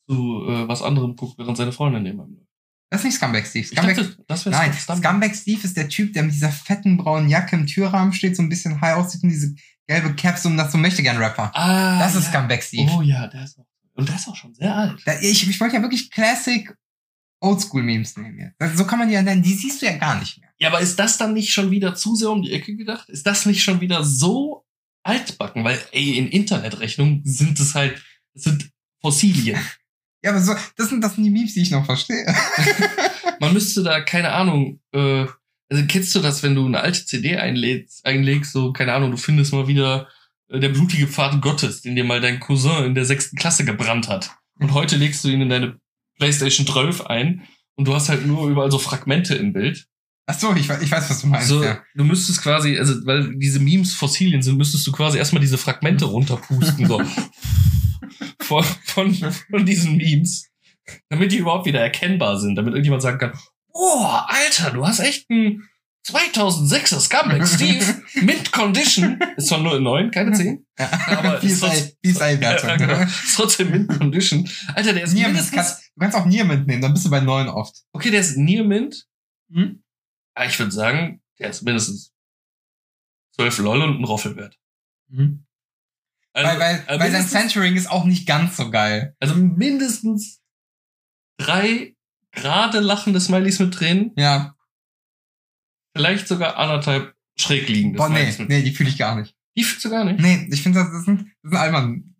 B: zu äh, was anderem guckt, während seine Freundin neben ihm läuft?
A: Das ist nicht Scumbag Steve. Scumbag,
B: dachte, das
A: nein, Scumbag Steve ist der Typ, der mit dieser fetten braunen Jacke im Türrahmen steht, so ein bisschen high aussieht und diese gelbe Caps und das so möchte gern Rapper.
B: Ah,
A: Das ist
B: ja.
A: Scumbag Steve.
B: Oh ja, der ist auch. Und der ist auch schon sehr alt.
A: Da, ich, ich wollte ja wirklich Classic Oldschool-Memes nehmen. Also, so kann man die ja nennen, die siehst du ja gar nicht mehr.
B: Ja, aber ist das dann nicht schon wieder zu sehr um die Ecke gedacht? Ist das nicht schon wieder so altbacken? Weil, ey, in Internetrechnungen sind es halt, es sind Fossilien.
A: Ja, aber so, das sind, das sind die Memes, die ich noch verstehe.
B: Man müsste da, keine Ahnung, äh, also kennst du das, wenn du eine alte CD einlädst, einlegst, so, keine Ahnung, du findest mal wieder äh, der blutige Pfad Gottes, den dir mal dein Cousin in der sechsten Klasse gebrannt hat. Und heute legst du ihn in deine PlayStation 12 ein und du hast halt nur überall so Fragmente im Bild.
A: Ach so, ich, ich weiß, was du meinst.
B: So,
A: ja.
B: du müsstest quasi, also, weil diese Memes Fossilien sind, müsstest du quasi erstmal diese Fragmente runterpusten, so. von, von, von diesen Memes. Damit die überhaupt wieder erkennbar sind, damit irgendjemand sagen kann, boah, Alter, du hast echt ein 2006er Scumbag Steve Mint Condition. Ist zwar nur in 9, keine 10.
A: ja.
B: Aber
A: PSI-Wertung.
B: Ja, genau. Ist trotzdem Mint Condition. Alter, der ist
A: mit,
B: mindestens,
A: kannst, du kannst auch Nier mitnehmen, dann bist du bei neun oft.
B: okay, der ist Near Mint.
A: Hm?
B: Aber ich würde sagen, der ist mindestens 12 LOL und ein Roffel wert.
A: Mhm.
B: Also,
A: weil weil,
B: äh,
A: weil sein Centering ist auch nicht ganz so geil.
B: Also mindestens drei gerade lachende Smileys mit Tränen,
A: Ja.
B: vielleicht sogar anderthalb schräg liegende
A: Boah, nee,
B: Smileys mit
A: nee, die fühle ich gar nicht.
B: Die fühlst du gar nicht.
A: Nee, ich finde, das, das sind, das sind albern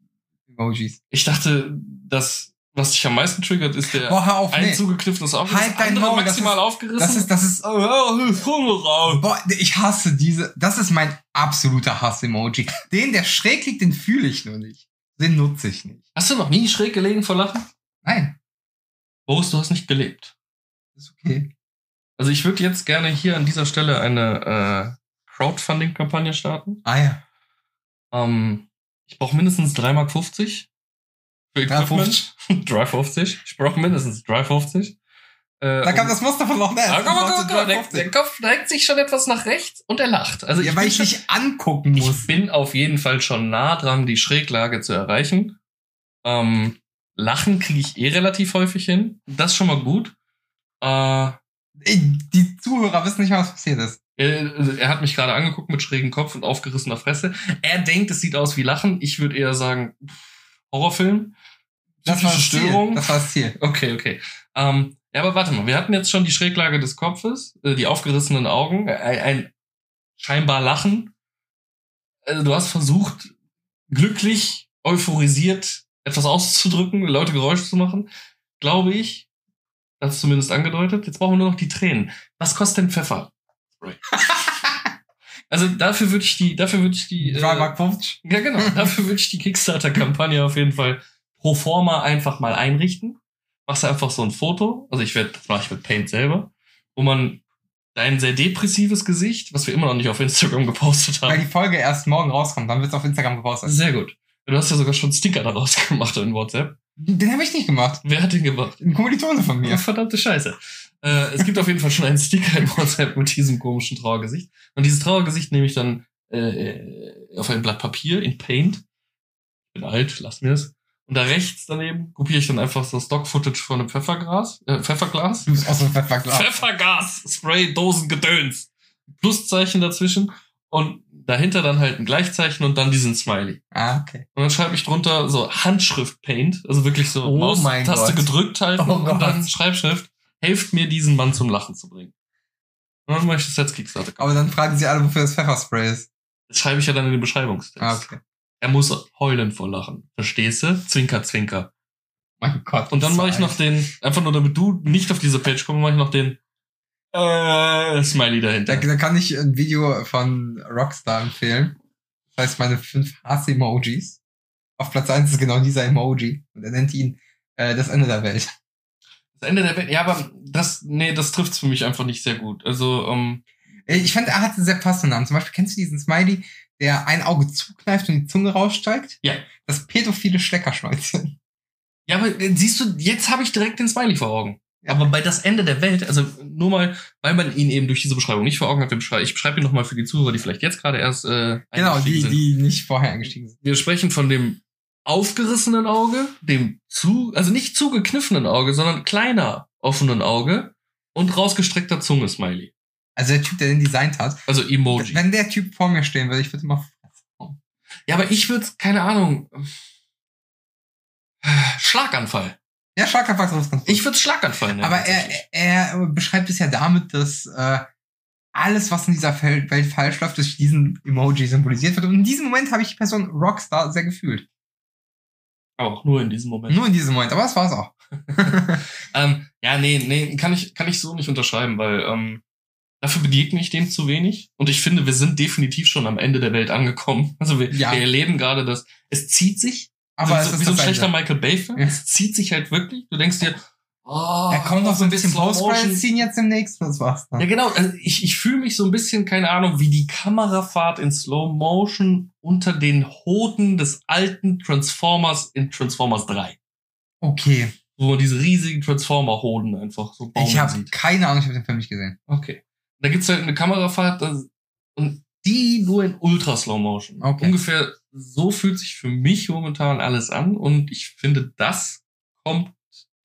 A: Emojis.
B: Ich dachte, das, was dich am meisten triggert, ist der
A: Boah, hör auf,
B: ein
A: nee.
B: zugekniffenes Auge,
A: Halt
B: das
A: dein
B: andere
A: Maul, das
B: maximal
A: ist-
B: aufgerissen.
A: Das ist, das ist,
B: Oh,
A: boah, ich hasse diese, das ist mein absoluter Hass-Emoji. Den, der schräg liegt, den fühle ich nur nicht. Den nutze ich nicht.
B: Hast du noch nie schräg gelegen vor Lachen?
A: Nein,
B: Boris, du hast nicht gelebt.
A: ist okay.
B: Also ich würde jetzt gerne hier an dieser Stelle eine äh, Crowdfunding-Kampagne starten.
A: Ah ja.
B: Ähm, ich brauche mindestens 3,50 Mark für
A: 3,50.
B: Equipment. 3,50. Ich brauche mindestens 3,50. Äh,
A: Da kam das Muster von Loch Ness.
B: Ah, guck mal, guck mal, der,
A: 3,50.
B: der Kopf neigt sich schon etwas nach rechts und er lacht. Also
A: Ja,
B: ich,
A: weil ich dich angucken muss.
B: ich bin auf jeden Fall schon nah dran, die Schräglage zu erreichen. Ähm, Lachen kriege ich eh relativ häufig hin. Das ist schon mal gut. Äh,
A: Die Zuhörer wissen nicht mal, was passiert ist.
B: Er, also er hat mich gerade angeguckt mit schrägem Kopf und aufgerissener Fresse. Er denkt, es sieht aus wie Lachen. Ich würde eher sagen, pff, Horrorfilm.
A: Das war das
B: Psychische
A: Ziel.
B: Störung.
A: Das war das Ziel.
B: Okay, okay. Ähm, Ja, aber warte mal, wir hatten jetzt schon die Schräglage des Kopfes, äh, die aufgerissenen Augen, äh, ein scheinbar Lachen. Also du hast versucht, glücklich, euphorisiert etwas auszudrücken, Leute Geräusche zu machen, glaube ich. Das ist zumindest angedeutet. Jetzt brauchen wir nur noch die Tränen. Was kostet denn Pfeffer? also dafür würde ich die, dafür würde ich die.
A: Äh,
B: ja, genau. Dafür würde ich die Kickstarter-Kampagne auf jeden Fall pro forma einfach mal einrichten. Machst du einfach so ein Foto. Also ich werde, das mache ich mit Paint selber, wo man dein sehr depressives Gesicht, was wir immer noch nicht auf Instagram gepostet haben.
A: Weil die Folge erst morgen rauskommt, dann wird es auf Instagram gepostet.
B: Sehr gut. Du hast ja sogar schon Sticker daraus gemacht in WhatsApp.
A: Den habe ich nicht gemacht.
B: Wer hat den gemacht?
A: Ein Kommilitone von mir.
B: verdammte Scheiße. Äh, es gibt auf jeden Fall schon einen Sticker in WhatsApp mit diesem komischen Trauergesicht. Und dieses Trauergesicht nehme ich dann äh, auf ein Blatt Papier in Paint. Ich bin alt, lass mir es. Und da rechts daneben kopiere ich dann einfach so Stock-Footage von einem Pfefferglas. Äh, Pfefferglas?
A: Du bist so ein Pfefferglas.
B: Pfeffergas, Spray, Dosen, Gedöns. Pluszeichen dazwischen. Und dahinter dann halt ein Gleichzeichen und dann diesen Smiley.
A: Ah, okay.
B: Und dann schreibe ich drunter so Handschrift-Paint, also wirklich so
A: Oh
B: Maus-
A: mein
B: Taste
A: Gott.
B: gedrückt halten
A: Oh
B: und
A: Gott.
B: dann Schreibschrift. Helft mir, diesen Mann zum Lachen zu bringen. Und dann mache ich das als Kickstarter.
A: Aber dann fragen sie alle, wofür das Pfefferspray ist.
B: Das schreibe ich ja dann in den Beschreibungstext.
A: Ah, okay.
B: Er muss heulen vor Lachen. Verstehst du? Zwinker, zwinker.
A: Mein Gott.
B: Und dann mache ich noch den, einfach nur damit du nicht auf diese Page kommst, mache ich noch den äh, Smiley dahinter.
A: Da, da kann ich ein Video von Rockstar empfehlen. Das heißt, meine fünf Hass-Emojis. Auf Platz eins ist genau dieser Emoji. Und er nennt ihn äh, das Ende der Welt.
B: Das Ende der Welt. Ja, aber das, nee, das trifft's für mich einfach nicht sehr gut. Also, ähm,
A: Äh, Ich fand, er hatte sehr passenden Namen. Zum Beispiel, kennst du diesen Smiley, der ein Auge zukneift und die Zunge raussteigt?
B: Ja.
A: Das pädophile Steckerschnäuzchen.
B: ja, aber äh, siehst du, jetzt habe ich direkt den Smiley vor Augen.
A: Ja.
B: Aber bei das Ende der Welt, also nur mal, weil man ihn eben durch diese Beschreibung nicht vor Augen hat, beschrei- ich beschreibe ihn nochmal für die Zuhörer, die vielleicht jetzt gerade erst äh,
A: Genau,
B: eingestiegen
A: die,
B: sind.
A: die nicht vorher eingestiegen sind.
B: Wir sprechen von dem aufgerissenen Auge, dem zu, also nicht zugekniffenen Auge, sondern kleiner offenen Auge und rausgestreckter Zunge Smiley.
A: Also der Typ, der den designt hat.
B: Also Emoji.
A: Wenn der Typ vor mir stehen würde, ich würde immer
B: Ja, aber ich würde, keine Ahnung. Schlaganfall.
A: Ja, Schlaganfall ist ganz gut.
B: Ich würde Schlaganfall nennen.
A: Aber er, er beschreibt es ja damit, dass äh, alles, was in dieser Welt falsch läuft, durch diesen Emoji symbolisiert wird. Und in diesem Moment habe ich die Person Rockstar sehr gefühlt.
B: Auch nur in diesem Moment.
A: Nur in diesem Moment, aber das war's auch.
B: Ähm, ja, nee, nee, kann ich, kann ich so nicht unterschreiben, weil ähm, dafür begegne ich dem zu wenig. Und ich finde, wir sind definitiv schon am Ende der Welt angekommen. Also wir,
A: Ja.
B: wir erleben gerade das. Es zieht sich.
A: Aber
B: wie,
A: es ist
B: wie so ein schlechter. Michael Bay-Film.
A: Ja.
B: Es zieht sich halt wirklich. Du denkst dir, oh,
A: Er kommt noch so ein bisschen
B: Slow Motion.
A: Post-Credit-Scene jetzt demnächst, das war's dann.
B: Ja, genau. Also ich, ich fühle mich so ein bisschen, keine Ahnung, wie die Kamerafahrt in Slow Motion unter den Hoden des alten Transformers in Transformers 3.
A: Okay,
B: Wo man diese riesigen Transformer-Hoden einfach so bauen
A: ich habe keine Ahnung, ich habe den Film nicht gesehen.
B: Okay. Da gibt's halt eine Kamerafahrt das, und die nur in Ultra Slow Motion.
A: Okay.
B: Ungefähr so fühlt sich für mich momentan alles an und ich finde, das kommt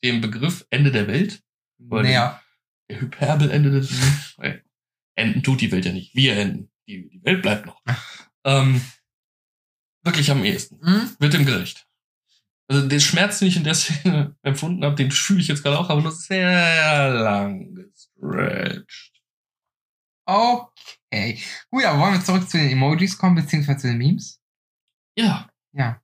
B: dem Begriff Ende der Welt. Oder
A: Naja,
B: der Hyperbel-Ende des Weil Enden tut die Welt ja nicht. Wir enden. Die, die Welt bleibt noch. ähm, wirklich am ehesten.
A: hm?
B: Wird dem gerecht. Also den Schmerz, den ich in der Szene empfunden habe, den fühle ich jetzt gerade auch, aber nur sehr lang gestretched.
A: okay. Gut, aber wollen wir zurück zu den Emojis kommen, beziehungsweise zu den Memes?
B: Ja.
A: Ja.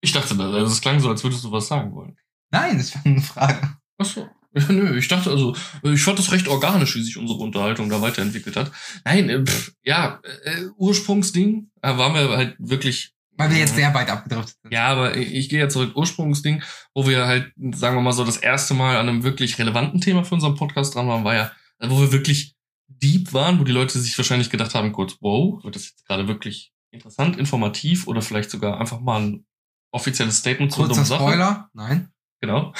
B: Ich dachte, das, also es klang so, als würdest du was sagen wollen.
A: Nein, das war eine Frage.
B: Ach so. Ja, nö, ich dachte also, ich fand das recht organisch, wie sich unsere Unterhaltung da weiterentwickelt hat. Nein, äh, pff, ja, äh, Ursprungsding, da waren wir halt wirklich
A: Weil wir jetzt sehr weit abgedriftet sind.
B: Ja, aber ich, ich gehe ja zurück. Ursprungsding, wo wir halt, sagen wir mal so, das erste Mal an einem wirklich relevanten Thema für unseren Podcast dran waren, war ja, wo wir wirklich deep waren, wo die Leute sich wahrscheinlich gedacht haben, kurz, wow, wird das jetzt gerade wirklich interessant, informativ oder vielleicht sogar einfach mal ein offizielles Statement zu
A: Kurzer
B: einer Sache.
A: Spoiler. Nein.
B: Genau.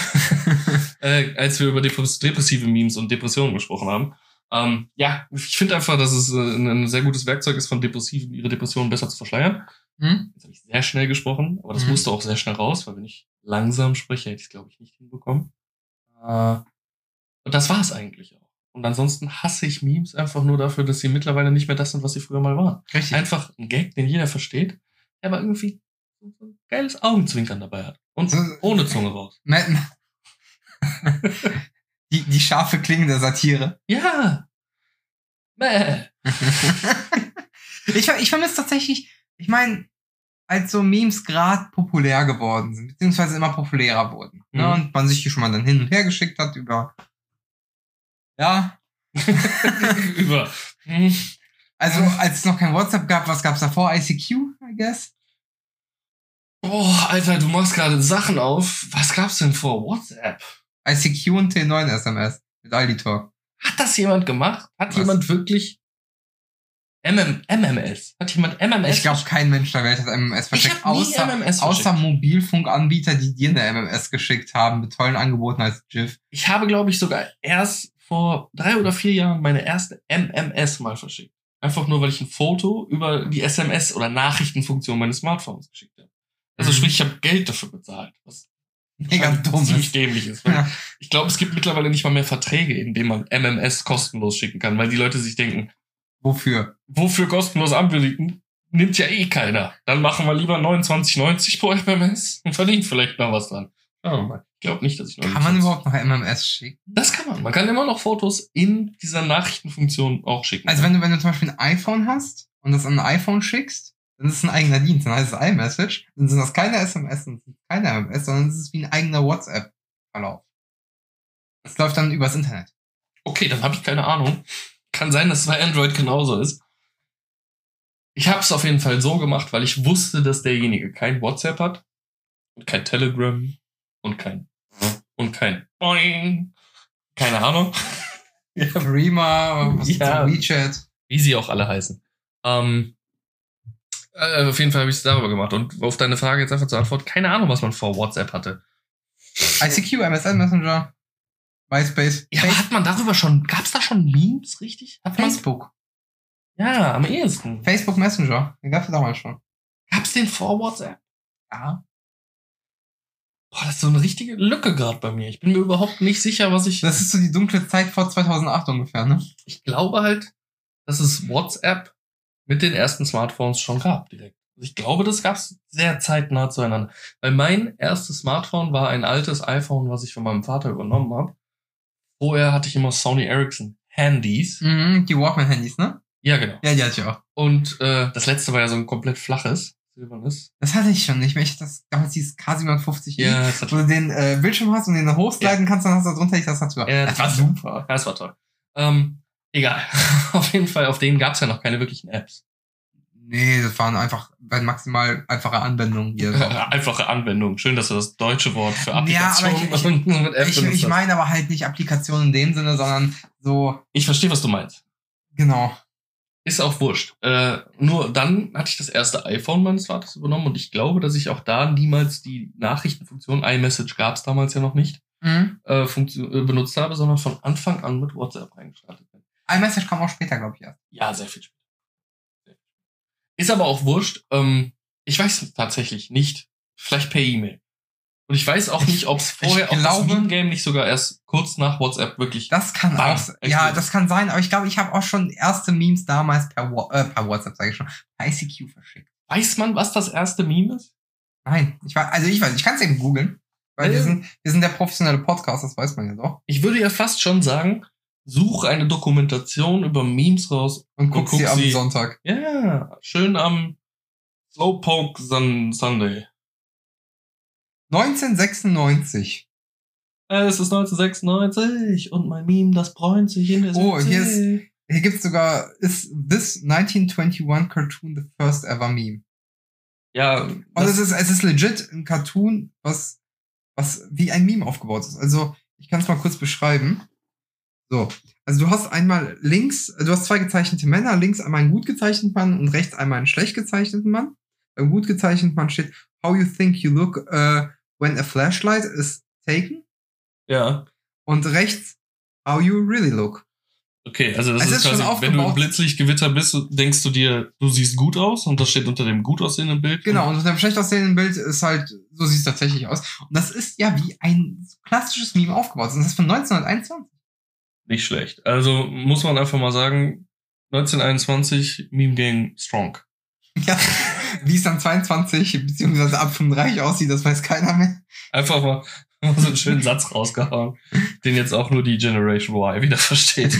B: äh, als wir über depress depressive Memes und Depressionen gesprochen haben. Ähm, ja, ich finde einfach, dass es äh, ein, sehr gutes Werkzeug ist, von Depressiven ihre Depressionen besser zu verschleiern.
A: Hm?
B: Jetzt habe ich sehr schnell gesprochen, aber das
A: Mhm.
B: musste auch sehr schnell raus, weil wenn ich langsam spreche, hätte ich es, glaube ich, nicht hinbekommen. Äh, und das war es eigentlich auch. Und ansonsten hasse ich Memes einfach nur dafür, dass sie mittlerweile nicht mehr das sind, was sie früher mal waren.
A: Richtig.
B: Einfach ein Gag, den jeder versteht, der aber irgendwie so ein geiles Augenzwinkern dabei hat. Und ohne Zunge raus.
A: Matt, scharfe Klinge der Satire.
B: Ja. Bäh.
A: ich, ich vermisse tatsächlich, ich meine, als so Memes gerade populär geworden sind, beziehungsweise immer populärer wurden. Ne?
B: Mhm.
A: Und man sich die schon mal dann hin und her geschickt hat über, ja,
B: Über.
A: Also als es noch kein WhatsApp gab, was gab's davor? ICQ, I guess?
B: Boah, Alter, du machst gerade Sachen auf. Was gab's denn vor WhatsApp?
A: ICQ und T9 SMS mit Aldi Talk.
B: Hat das jemand gemacht? Hat
A: Was?
B: jemand wirklich MM, MMS? Hat jemand MMS?
A: Ich glaube, kein Mensch der Welt hat MMS
B: ich
A: verschickt,
B: hab nie
A: außer,
B: MMS
A: außer
B: verschickt.
A: Mobilfunkanbieter, die dir eine MMS geschickt haben mit tollen Angeboten als GIF.
B: Ich habe, glaube ich, sogar erst vor drei oder vier Jahren meine erste MMS mal verschickt. Einfach nur, weil ich ein Foto über die SMS- oder Nachrichtenfunktion meines Smartphones geschickt habe. Also
A: Mhm.
B: sprich, ich habe Geld dafür bezahlt. Was
A: Mega
B: anscheinend
A: dumm
B: ziemlich
A: ist.
B: dämlich ist.
A: Ja.
B: Ich glaube, es gibt mittlerweile nicht mal mehr Verträge, in denen man MMS kostenlos schicken kann, weil die Leute sich denken,
A: Wofür?
B: wofür kostenlos anbieten? Nimmt ja eh keiner. Dann machen wir lieber 29,90 pro MMS und verdienen vielleicht noch was dran. Wir mal. Ich glaube nicht, dass ich noch
A: Kann man überhaupt noch MMS schicken?
B: Das kann man. Man kann immer noch Fotos in dieser Nachrichtenfunktion auch schicken.
A: Also wenn du, wenn du zum Beispiel ein iPhone hast und das an ein iPhone schickst, dann ist es ein eigener Dienst. Dann heißt es iMessage. Dann sind das keine SMS, dann sind keine MMS, sondern es ist wie ein eigener WhatsApp-Verlauf. Das läuft dann übers Internet.
B: okay, dann habe ich keine Ahnung. Kann sein, dass es bei Android genauso ist. Ich habe es auf jeden Fall so gemacht, weil ich wusste, dass derjenige kein WhatsApp hat und kein Telegram und kein und kein Boing. Keine Ahnung. ja,
A: was
B: Ja.
A: WeChat.
B: wie sie auch alle heißen. Ähm, äh, auf jeden Fall habe ich es darüber gemacht. Und auf deine Frage jetzt einfach zur Antwort, keine Ahnung, was man vor WhatsApp hatte.
A: ICQ, MSN Messenger, MySpace,
B: Ja, aber hat man darüber schon, gab es da schon Memes, richtig? Hat man,
A: Facebook.
B: ja, am ehesten.
A: Facebook Messenger. Den gab's ja damals schon.
B: Gab es den vor WhatsApp?
A: Ja.
B: Boah, das ist so eine richtige Lücke gerade bei mir. Ich bin mir überhaupt nicht sicher, was ich.
A: Das ist so die dunkle Zeit vor 2008 ungefähr, ne?
B: Ich glaube halt, dass es WhatsApp mit den ersten Smartphones schon gab, direkt. Also Ich glaube, das gab es sehr zeitnah zueinander. Weil mein erstes Smartphone war ein altes iPhone, was ich von meinem Vater übernommen habe. Vorher hatte ich immer Sony Ericsson Handys.
A: Mhm, die Walkman-Handys, ne?
B: Ja, genau.
A: Ja, die hatte ich auch.
B: Und äh, das letzte war ja so ein komplett flaches, silbernes.
A: Das hatte ich schon nicht mehr. Ich hatte das damals dieses K750i.
B: Ja, das,
A: wo du den äh, Bildschirm hast und den hochsliden kannst, dann hast du drunter die Tastatur.
B: Ja,
A: das war
B: das-
A: super.
B: ja, das war toll. Ähm, egal. auf jeden Fall, auf denen gab es ja noch keine wirklichen Apps.
A: Nee, das waren einfach maximal einfache Anwendungen hier.
B: Einfache Anwendung. Schön, dass du das deutsche Wort für
A: Ja, aber
B: Applikation
A: ich-
B: mit App
A: Ich, ich meine aber halt nicht Applikationen in dem Sinne, sondern so,
B: Ich verstehe, was du meinst.
A: genau.
B: Ist auch wurscht. Äh, nur dann hatte ich das erste iPhone meines Vaters übernommen und ich glaube, dass ich auch da niemals die Nachrichtenfunktion, iMessage gab es damals ja noch nicht,
A: Mhm.
B: äh, äh, benutzt habe, sondern von Anfang an mit WhatsApp reingestartet.
A: iMessage kam auch später, glaube ich, erst.
B: Ja, sehr viel später. Ist aber auch wurscht. Ähm, ich weiß tatsächlich nicht. Vielleicht per E-Mail. Und ich weiß auch
A: Ich-
B: nicht, ob es
A: ich
B: vorher, ob das
A: glaube-
B: Meme-Game nicht sogar erst kurz nach WhatsApp wirklich.
A: Das kann auch, ja, das kann sein, aber ich glaube, ich habe auch schon erste Memes damals per, äh, per WhatsApp, sage ich schon, per ICQ verschickt.
B: Weiß man, was das erste Meme ist?
A: Nein, ich weiß, also ich weiß, ich kann es eben googeln, weil wir
B: Ja.
A: sind, wir sind der professionelle Podcast, das weiß man ja doch.
B: Ich würde ja fast schon sagen, such eine Dokumentation über Memes raus.
A: Und guck,
B: guck
A: sie am Sonntag.
B: Ja, schön am Slowpoke Sun Sunday.
A: 1996.
B: Es ist 1996 und mein Meme, das bräunt sich in der
A: Oh, hier
B: Südsee.
A: Hier gibt's sogar, ist this 1921 cartoon the first ever meme?
B: Ja,
A: Und
B: das,
A: es ist, es ist legit ein Cartoon, was, was wie ein Meme aufgebaut ist. Also, ich kann es mal kurz beschreiben. So. Also, du hast einmal links, du hast zwei gezeichnete Männer, links einmal einen gut gezeichneten Mann und rechts einmal einen schlecht gezeichneten Mann. Beim gut gezeichneten Mann steht, how you think you look uh, when a flashlight is taken.
B: ja.
A: Und rechts, how you really look.
B: Okay, also das ist,
A: ist
B: quasi, wenn du im. Blitzlichtgewitter bist, denkst du dir, du siehst gut aus und das steht unter dem gut aussehenden Bild.
A: Genau, und unter dem schlecht aussehenden Bild ist halt, so sieht es tatsächlich aus. Und das ist ja wie ein klassisches Meme aufgebaut. Und das ist von 1921.
B: Nicht schlecht. Also muss man einfach mal sagen, 1921 Meme Gang strong.
A: Ja, wie es dann 22 beziehungsweise ab 35 aussieht, das weiß keiner mehr.
B: Einfach mal, so einen schönen Satz rausgehauen, den jetzt auch nur die Generation Y wieder versteht.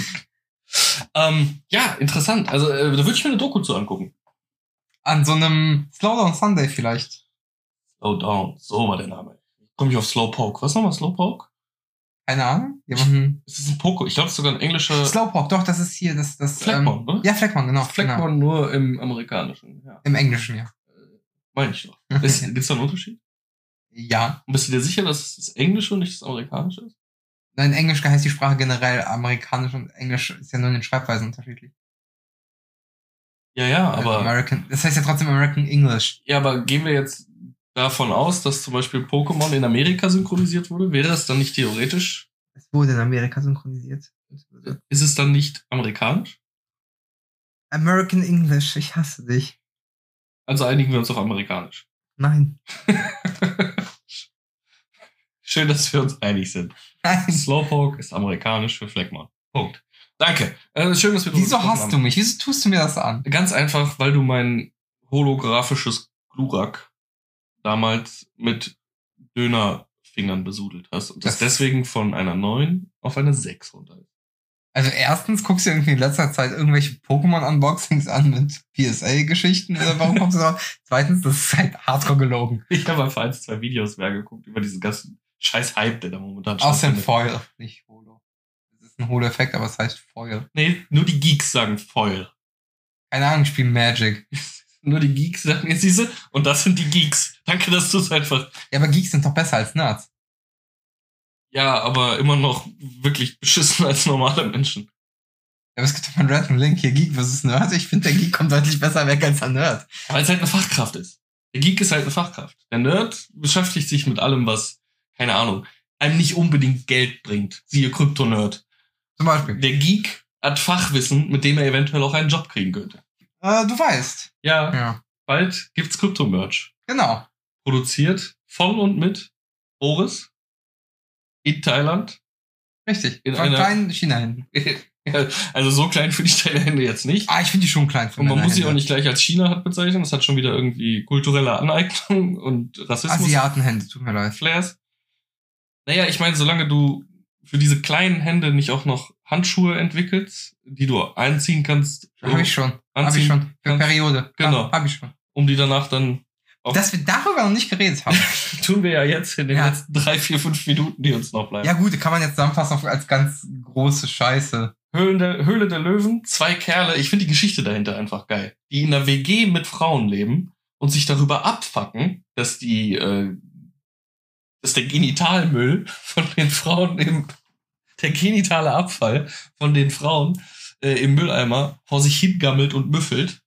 B: ähm, ja, interessant. Also äh, da würde ich mir eine Doku zu angucken.
A: An so einem Slowdown Sunday vielleicht.
B: Slow Down, so war der Name. Komme ich auf Slowpoke. Was nochmal Slowpoke?
A: Keine Ahnung. Jemanden.
B: Ist das ein Poke? Ich glaube, es ist sogar ein englischer
A: Slowpoke, doch, das ist hier, das, das.
B: Fleckmon,
A: ähm,
B: oder?
A: Ja, Fleckmon, genau.
B: Fleckmon
A: genau.
B: nur im amerikanischen. Ja.
A: Im Englischen, ja.
B: Meine ich doch. Gibt es da einen Unterschied?
A: Ja.
B: Und bist du dir sicher, dass es das Englische und nicht das Amerikanische ist?
A: In Englisch heißt die Sprache generell amerikanisch und Englisch ist ja nur in den Schreibweisen unterschiedlich.
B: Ja, ja, aber,
A: American, das heißt ja trotzdem American English.
B: ja, aber gehen wir jetzt davon aus, dass zum Beispiel Pokémon in Amerika synchronisiert wurde? Wäre das dann nicht theoretisch?
A: Es wurde in Amerika synchronisiert.
B: Ist es dann nicht amerikanisch?
A: American English, ich hasse dich.
B: Also einigen wir uns auf amerikanisch.
A: Nein.
B: Schön, dass wir uns einig sind.
A: Nein.
B: Slowpoke ist amerikanisch für Fleckmon. Punkt. Danke. Äh, schön, dass wir
A: Wieso
B: gesprochen
A: hasst du
B: haben.
A: mich? Wieso tust du mir das an?
B: Ganz einfach, weil du mein holographisches Glurak damals mit Dönerfingern besudelt hast und das,
A: Das-
B: deswegen von einer 9 auf eine 6 runter ist.
A: Also erstens guckst du irgendwie in letzter Zeit irgendwelche Pokémon-Unboxings an mit PSA-Geschichten oder warum kommst du drauf? Zweitens, das ist halt hardcore gelogen.
B: Ich habe einfach eins, zwei Videos mehr geguckt über diesen ganzen scheiß Hype, der da momentan
A: Außerdem
B: stattfindet.
A: Foil, nicht Holo. Das ist ein Holo-Effekt, aber es heißt Foil.
B: Nee, nur die Geeks sagen Foil.
A: Keine Ahnung, ich spiele Magic.
B: Nur die Geeks sagen, jetzt du, und das sind die Geeks. Danke, dass du es einfach
A: Ja, aber Geeks sind doch besser als Nerds.
B: Ja, aber immer noch wirklich beschissen als normale Menschen.
A: Ja, aber es gibt doch mal einen random Link hier, Geek versus Nerd. Ich finde, der Geek kommt deutlich besser weg als der Nerd.
B: Weil es halt eine Fachkraft ist. Der Geek ist halt eine Fachkraft. Der Nerd beschäftigt sich mit allem, was, keine Ahnung, einem nicht unbedingt Geld bringt. Siehe Krypto-Nerd.
A: Zum Beispiel.
B: Der Geek hat Fachwissen, mit dem er eventuell auch einen Job kriegen könnte.
A: Äh, du weißt.
B: Ja,
A: Ja.
B: bald gibt's Krypto-Merch.
A: Genau.
B: Produziert von und mit Boris in Thailand.
A: Richtig.
B: In
A: Von
B: einer-
A: kleinen China-Händen.
B: Ja, also so klein finde ich deine Hände jetzt nicht.
A: Ah, ich finde die schon klein für
B: Und man muss sie auch nicht gleich als China hat bezeichnen. Das hat schon wieder irgendwie kulturelle Aneignung und Rassismus.
A: Asiatenhände, tut mir leid.
B: Flares. Naja, ich meine, solange du für diese kleinen Hände nicht auch noch Handschuhe entwickelst, die du einziehen kannst,
A: Hab ich schon. Hab ich schon. Für Periode.
B: Genau.
A: Hab, ich schon.
B: um die danach dann.
A: Dass wir darüber noch nicht geredet haben.
B: Tun wir ja jetzt in den
A: Ja.
B: letzten drei, vier, fünf Minuten, die uns noch bleiben.
A: ja gut, kann man jetzt zusammenfassen als ganz große Scheiße.
B: Höhlen der, Höhle der Löwen, zwei Kerle, ich finde die Geschichte dahinter einfach geil, die in einer WG mit Frauen leben und sich darüber abfacken, dass die, äh, dass der Genitalmüll von den Frauen im, der genitale Abfall von den Frauen äh, im Mülleimer vor sich hingammelt und müffelt.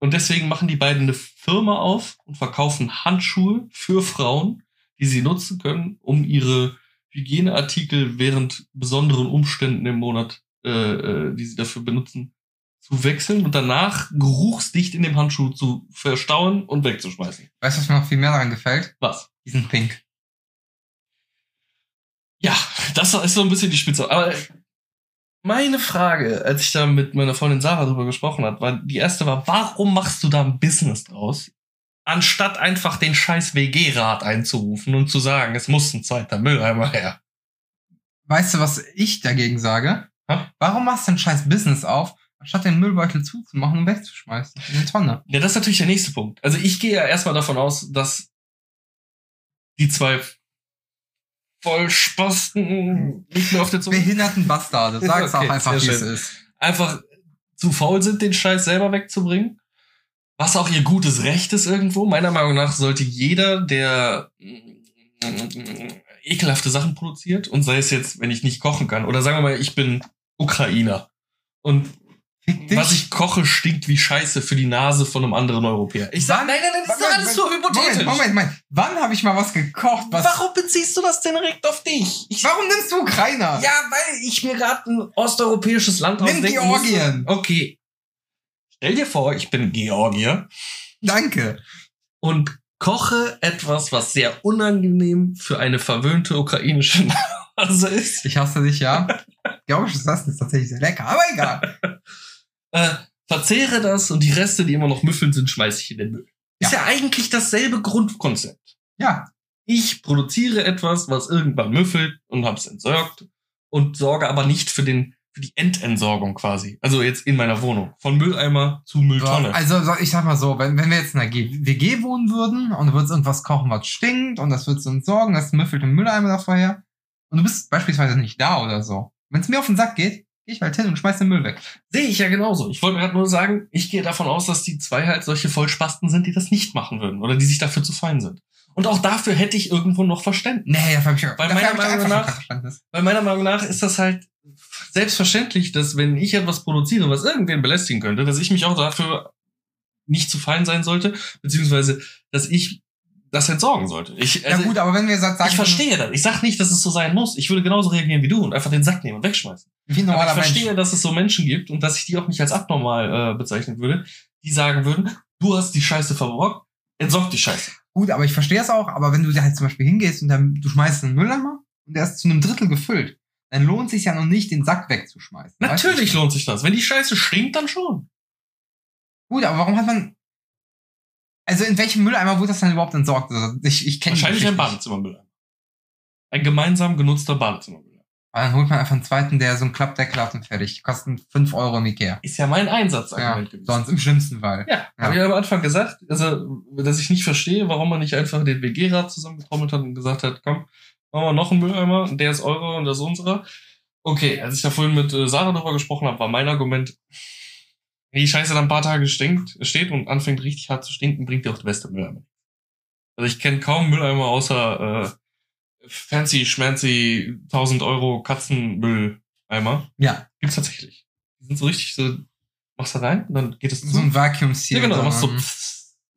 B: Und deswegen machen die beiden eine Firma auf und verkaufen Handschuhe für Frauen, die sie nutzen können, um ihre Hygieneartikel während besonderen Umständen im Monat, äh, äh, die sie dafür benutzen, zu wechseln und danach geruchsdicht in dem Handschuh zu verstauen und wegzuschmeißen.
A: Weißt du, was mir noch viel mehr daran gefällt?
B: Was?
A: Die sind pink.
B: Ja, das ist so ein bisschen die Spitze. Aber meine Frage, als ich da mit meiner Freundin Sarah drüber gesprochen hat, war die erste war, warum machst du da ein Business draus? Anstatt einfach den scheiß WG-Rat einzurufen und zu sagen, es muss ein zweiter Mülleimer her.
A: Weißt du, was ich dagegen sage?
B: Hä?
A: Warum machst du ein scheiß Business auf, anstatt den Müllbeutel zuzumachen und wegzuschmeißen? In eine Tonne.
B: Ja, das ist natürlich der nächste Punkt. Also ich gehe ja erstmal davon aus, dass die zwei Vollspasten nicht mehr auf der Zunge
A: Behinderten Bastarde. Sag's
B: Okay,
A: auch einfach, wie es ist.
B: einfach zu faul sind, den Scheiß selber wegzubringen. Was auch ihr gutes Recht ist irgendwo. Meiner Meinung nach sollte jeder, der mm, ekelhafte Sachen produziert, und sei es jetzt, wenn ich nicht kochen kann, oder sagen wir mal, ich bin Ukrainer. Und. Was ich koche, stinkt wie Scheiße für die Nase von einem anderen Europäer. Ich sag,
A: Wann-
B: nein, nein, nein, das ist alles so hypothetisch.
A: Moment, Moment, Moment. Wann habe ich mal was gekocht? Was,
B: Warum beziehst du das denn direkt auf dich? Ich,
A: warum nimmst du Ukrainer?
B: ja, weil ich mir gerade ein osteuropäisches Land
A: Nimm Georgien.
B: musste. Okay. Stell dir vor, ich bin Georgier
A: Danke.
B: und koche etwas, was sehr unangenehm für eine verwöhnte ukrainische Nase ist.
A: Ich hasse dich, ja. Georgisches Essen ist tatsächlich sehr lecker, aber egal.
B: Äh, verzehre das und die Reste, die immer noch müffeln sind, schmeiße ich in den Müll. Ist ja eigentlich dasselbe Grundkonzept.
A: Ja.
B: Ich produziere etwas, was irgendwann müffelt und hab's entsorgt und sorge aber nicht für den für die Endentsorgung quasi. Also jetzt in meiner Wohnung. Von Mülleimer zu Mülltonne.
A: Also so, ich sag mal so, wenn, wenn wir jetzt in einer WG wohnen würden und du würdest irgendwas kochen, was stinkt und das würdest du entsorgen, das müffelt im Mülleimer davor her und du bist beispielsweise nicht da oder so. Wenn es mir auf den Sack geht, ich halt hin und schmeiß den Müll weg.
B: Sehe ich ja genauso. Ich wollte gerade nur sagen, ich gehe davon aus, dass die zwei halt solche Vollspasten sind, die das nicht machen würden oder die sich dafür zu fein sind. Und auch dafür hätte ich irgendwo noch Verständnis.
A: Nee, dafür hab ich,
B: Weil meiner Meinung nach-. Weil meiner Meinung nach ist das halt selbstverständlich, dass wenn ich etwas produziere, was irgendwen belästigen könnte, dass ich mich auch dafür nicht zu fein sein sollte, beziehungsweise dass ich das entsorgen sollte. Ich, also,
A: ja gut, aber wenn wir sagen,
B: ich verstehe das. Ich sag nicht, dass es so sein muss. Ich würde genauso reagieren wie du und einfach den Sack nehmen und wegschmeißen.
A: wie ein
B: Aber ich verstehe,
A: Mensch.
B: dass es so Menschen gibt und dass ich die auch nicht als abnormal äh, bezeichnen würde, die sagen würden, du hast die Scheiße verbrockt, entsorg die Scheiße.
A: Gut, aber ich verstehe es auch, aber wenn du da halt zum Beispiel hingehst und dann, du schmeißt einen Mülleimer und der ist zu einem Drittel gefüllt, dann lohnt sich ja noch nicht, den Sack wegzuschmeißen.
B: Natürlich lohnt sich das. Wenn die Scheiße stinkt, dann schon.
A: Gut, aber warum hat man. Also in welchem Mülleimer wurde das dann überhaupt entsorgt? Also ich ich kenne
B: Wahrscheinlich ein Badezimmermüll. Ein gemeinsam genutzter Badezimmermüll.
A: Aber dann holt man einfach einen zweiten, der so einen Klappdeckel hat und fertig. Kosten 5 Euro im Ikea.
B: Ist ja mein Einsatz
A: Ja,
B: gewesen.
A: sonst im schlimmsten Fall.
B: Ja,
A: Ja.
B: habe ich am Anfang gesagt, also, dass ich nicht verstehe, warum man nicht einfach den WG-Rat zusammengetrommelt hat und gesagt hat, komm, machen wir noch einen Mülleimer, und der ist eure und das ist unserer. Okay, als ich da vorhin mit äh, Sarah darüber gesprochen habe, war mein Argument, wenn die Scheiße dann ein paar Tage stinkt, steht und anfängt richtig hart zu stinken, bringt dir auch der beste Mülleimer. Also ich kenne kaum Mülleimer außer äh, fancy, schmancy 1000 Euro Katzenmülleimer.
A: Ja,
B: Gibt's tatsächlich. Die sind so richtig so, machst da rein und dann geht es zu.
A: so ein Vacuum Seal.
B: Ja, genau, dann machst du so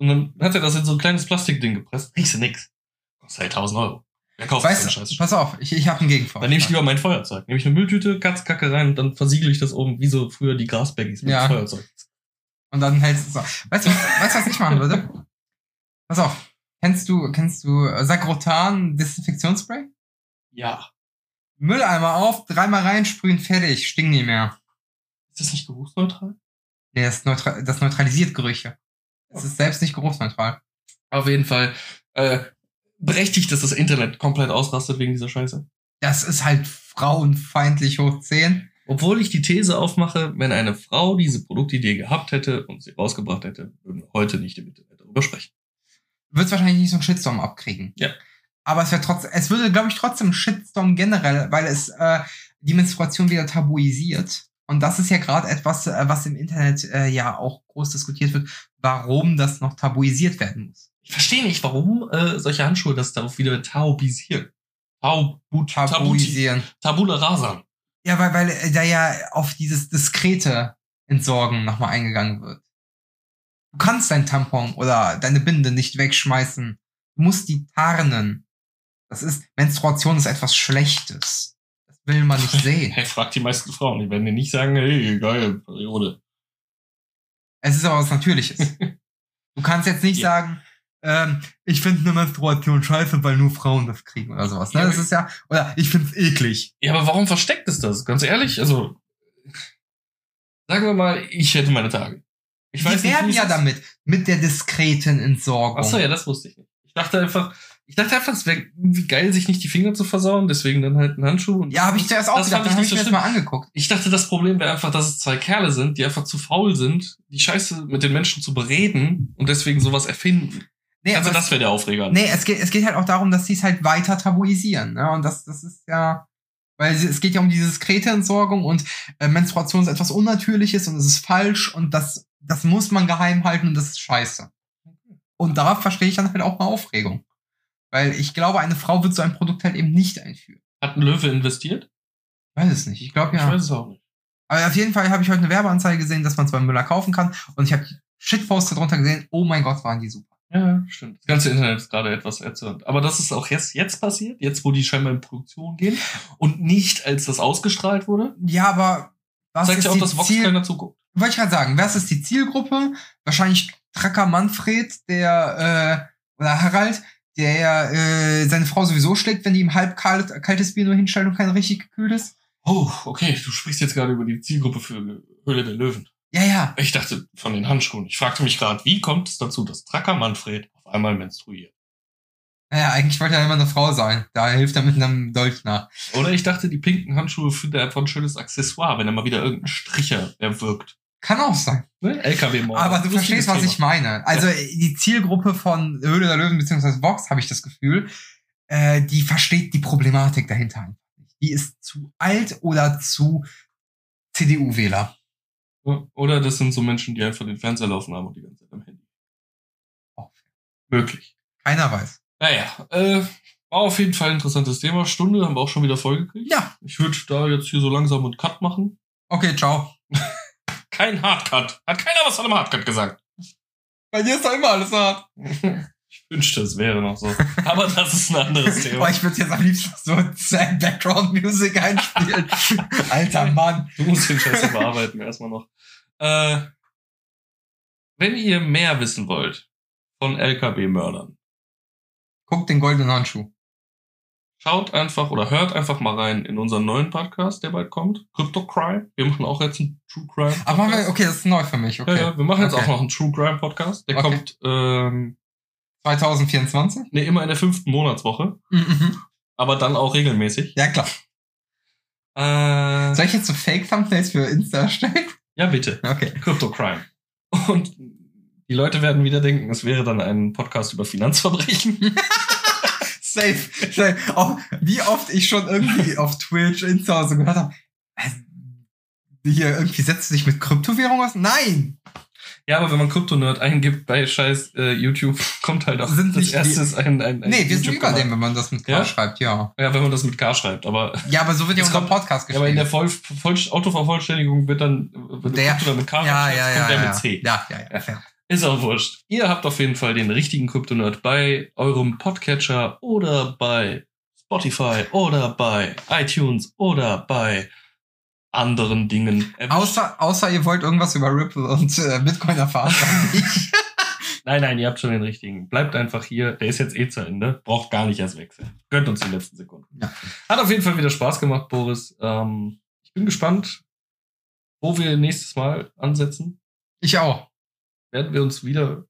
B: und dann hat er das in so ein kleines Plastikding gepresst. Riechst du nix. Kostet halt 1000 Euro. Wer kauft
A: Weißt du,
B: Scheiß?
A: pass auf, ich, ich habe einen Gegenvorschlag.
B: Dann nehme ich lieber mein Feuerzeug. Nehme ich eine Mülltüte, Katzkacke rein und dann versiegel ich das oben, wie so früher die Grasbaggies mit
A: Ja.
B: Feuerzeug.
A: Und dann hältst du so. Weißt du, was, weißt du, was ich machen würde? Pass auf. Kennst du, kennst du äh, Sakrotan Desinfektionsspray?
B: Ja.
A: Mülleimer auf, dreimal reinsprühen, fertig, stinkt nie mehr.
B: Ist das nicht geruchsneutral?
A: Nee, das, neutral, das neutralisiert Gerüche. Es ist selbst nicht geruchsneutral.
B: Auf jeden Fall. Äh, berechtigt, dass das Internet komplett ausrastet wegen dieser Scheiße.
A: Das ist halt frauenfeindlich hoch 10.
B: Obwohl ich die These aufmache, wenn eine Frau diese Produktidee gehabt hätte und sie rausgebracht hätte, würden wir heute nicht im Internet darüber sprechen.
A: Wird wahrscheinlich nicht so einen Shitstorm abkriegen.
B: Ja.
A: Aber es wäre trotzdem, es würde, glaube ich, trotzdem einen Shitstorm generell, weil es äh, die Menstruation wieder tabuisiert. Und das ist ja gerade etwas, äh, was im Internet äh, ja auch groß diskutiert wird, warum das noch tabuisiert werden muss.
B: Ich verstehe nicht, warum äh, solche Handschuhe das darauf wieder taubisieren. Tabu, tabu,
A: Tabuisieren.
B: tabula rasa.
A: Ja, weil, weil äh, da ja auf dieses diskrete Entsorgen nochmal eingegangen wird. Du kannst dein Tampon oder deine Binde nicht wegschmeißen. Du musst die tarnen. Das ist, Menstruation ist etwas Schlechtes. Das will man nicht sehen.
B: Hey, frag die meisten Frauen, die werden dir nicht sagen, hey, geil, Periode.
A: Es ist aber was Natürliches. Du kannst jetzt nicht
B: Ja.
A: sagen, ähm, ich finde eine Menstruation scheiße, weil nur Frauen das kriegen oder sowas. Ne?
B: Ja,
A: Das ist ja, oder ich find's eklig.
B: Ja, aber warum versteckt es das? Ganz ehrlich, also sagen wir mal, ich hätte meine Tage. Ich
A: Die
B: weiß nicht,
A: werden
B: wie es
A: ja damit, mit der diskreten Entsorgung.
B: Achso, ja, das wusste ich nicht. Ich dachte einfach, ich dachte einfach, es wäre irgendwie geil, sich nicht die Finger zu versauen, deswegen dann halt ein Handschuh. Und
A: Ja, habe ich zuerst auch
B: das
A: gedacht, habe
B: ich
A: ich
B: nicht
A: mir das
B: schlimm.
A: mal angeguckt.
B: Ich dachte, das Problem wäre einfach, dass es zwei Kerle sind, die einfach zu faul sind, die Scheiße mit den Menschen zu bereden und deswegen sowas erfinden.
A: Nee,
B: also das wäre der Aufreger.
A: Nee, es geht, es geht halt auch darum, dass sie es halt weiter tabuisieren. Ne? Und das, das ist ja, weil es geht ja um diese diskrete Entsorgung und äh, Menstruation ist etwas Unnatürliches und es ist falsch und das, das muss man geheim halten und das ist scheiße. Und da verstehe ich dann halt auch mal Aufregung. Weil ich glaube, eine Frau wird so ein Produkt halt eben nicht einführen.
B: Hat ein Löwe investiert?
A: Weiß es nicht. Ich glaube
B: Ich
A: ja.
B: weiß es auch nicht.
A: Aber auf jeden Fall habe ich heute eine Werbeanzeige gesehen, dass man es beim Müller kaufen kann. Und ich habe Shitposts darunter gesehen. Oh mein Gott, waren die super.
B: Ja, stimmt. Das ganze Internet ist gerade etwas erzürnt. Aber das ist auch jetzt, jetzt passiert, jetzt wo die scheinbar in Produktion gehen und nicht als das ausgestrahlt wurde.
A: Ja, aber was
B: zeigt
A: ist
B: ja auch, dass Vox
A: Ziel
B: keiner zuguckt.
A: Wollte ich gerade sagen, was ist die Zielgruppe? Wahrscheinlich Tracker Manfred, der, äh, oder Harald, der ja äh, seine Frau sowieso schlägt, wenn die ihm halb kalt, kaltes Bier nur hinstellt und kein richtig gekühltes.
B: Oh, okay, du sprichst jetzt gerade über die Zielgruppe für Höhle der Löwen.
A: Ja, ja.
B: Ich dachte von den Handschuhen. Ich fragte mich gerade, wie kommt es dazu, dass Tracker Manfred auf einmal menstruiert?
A: Naja, eigentlich wollte er immer eine Frau sein. Da hilft er mit einem Dolch nach.
B: Oder ich dachte, die pinken Handschuhe findet er einfach ein schönes Accessoire, wenn er mal wieder irgendeinen Stricher erwirkt.
A: Kann auch sein.
B: Ne? LKW-Mord.
A: Aber du verstehst, was ich meine. Also die Zielgruppe von Höhle der Löwen beziehungsweise Vox, habe ich das Gefühl, äh, die versteht die Problematik dahinter einfach nicht. Die ist zu alt oder zu CDU-Wähler.
B: Oder das sind so Menschen, die einfach den Fernseher laufen haben und die ganze Zeit am Handy.
A: Auch
B: Möglich.
A: Keiner weiß.
B: Naja, äh, war auf jeden Fall ein interessantes Thema. Stunde haben wir auch schon wieder vollgekriegt.
A: Ja.
B: Ich würde da jetzt hier so langsam einen Cut machen.
A: Okay, ciao.
B: Kein Hardcut. Hat keiner was von einem Hardcut gesagt.
A: Bei dir ist doch immer alles hart.
B: Ich wünschte, es wäre noch so. Aber das ist ein anderes Thema.
A: Ich würde jetzt am liebsten so Sad Background Music einspielen. Alter Mann.
B: Du musst den Scheiß bearbeiten erstmal noch. Äh, wenn ihr mehr wissen wollt von LKB-Mördern,
A: Guck den goldenen Handschuh.
B: schaut einfach oder hört einfach mal rein in unseren neuen Podcast, der bald kommt. Crypto Crime. Wir machen auch jetzt einen True Crime.
A: Aber okay, das ist neu für mich. Okay.
B: Ja, ja, wir machen jetzt
A: Okay.
B: auch noch einen True Crime Podcast. Der
A: Okay.
B: kommt ähm,
A: 2024?
B: ne, immer in der fünften Monatswoche,
A: Mhm.
B: aber dann auch regelmäßig.
A: Ja, klar.
B: Äh,
A: Soll ich jetzt so Fake-Thumbnails für Insta erstellen?
B: ja, bitte.
A: Okay.
B: Crypto Crime. Und die Leute werden wieder denken, es wäre dann ein Podcast über Finanzverbrechen.
A: Safe. Safe. Auch, wie oft ich schon irgendwie auf Twitch, Insta so gehört habe, äh, hier irgendwie setzt du dich mit Kryptowährung aus? Nein!
B: Ja, aber wenn man Kryptonerd eingibt bei scheiß äh, YouTube, kommt halt auch
A: Sind
B: das
A: nicht
B: erstes ein, ein, ein
A: Nee, wir sind über dem, wenn man das mit K
B: Ja?
A: schreibt, ja.
B: Ja, wenn man das mit K schreibt, aber,
A: Ja, aber so wird ja
B: Jetzt
A: unser
B: kommt-
A: Podcast
B: ja, aber in
A: geschrieben.
B: der Voll, Voll, Autovervollständigung wird dann, du
A: Der-
B: Kryptonerd mit K
A: ja,
B: schreibst,
A: ja, ja,
B: kommt der
A: ja.
B: mit C.
A: Ja, ja, ja. Fair.
B: Ist auch wurscht. Ihr habt auf jeden Fall den richtigen Kryptonerd bei eurem Podcatcher oder bei Spotify oder bei iTunes oder bei anderen Dingen. erwischt.
A: Außer, außer ihr wollt irgendwas über Ripple und äh, Bitcoin erfahren.
B: Nein, nein, ihr habt schon den richtigen. Bleibt einfach hier. Der ist jetzt eh zu Ende. Braucht gar nicht erst wechseln. Gönnt uns die letzten Sekunden.
A: Ja.
B: Hat auf jeden Fall wieder Spaß gemacht, Boris. Ähm, ich bin gespannt, wo wir nächstes Mal ansetzen.
A: Ich auch.
B: Werden wir uns wieder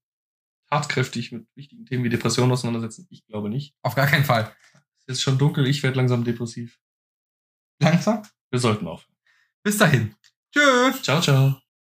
B: tatkräftig mit wichtigen Themen wie Depressionen auseinandersetzen? Ich glaube nicht.
A: Auf gar keinen Fall.
B: Es ist schon dunkel. Ich werde langsam depressiv.
A: Langsam.
B: Wir sollten aufhören.
A: Bis dahin. Tschüss.
B: Ciao, ciao.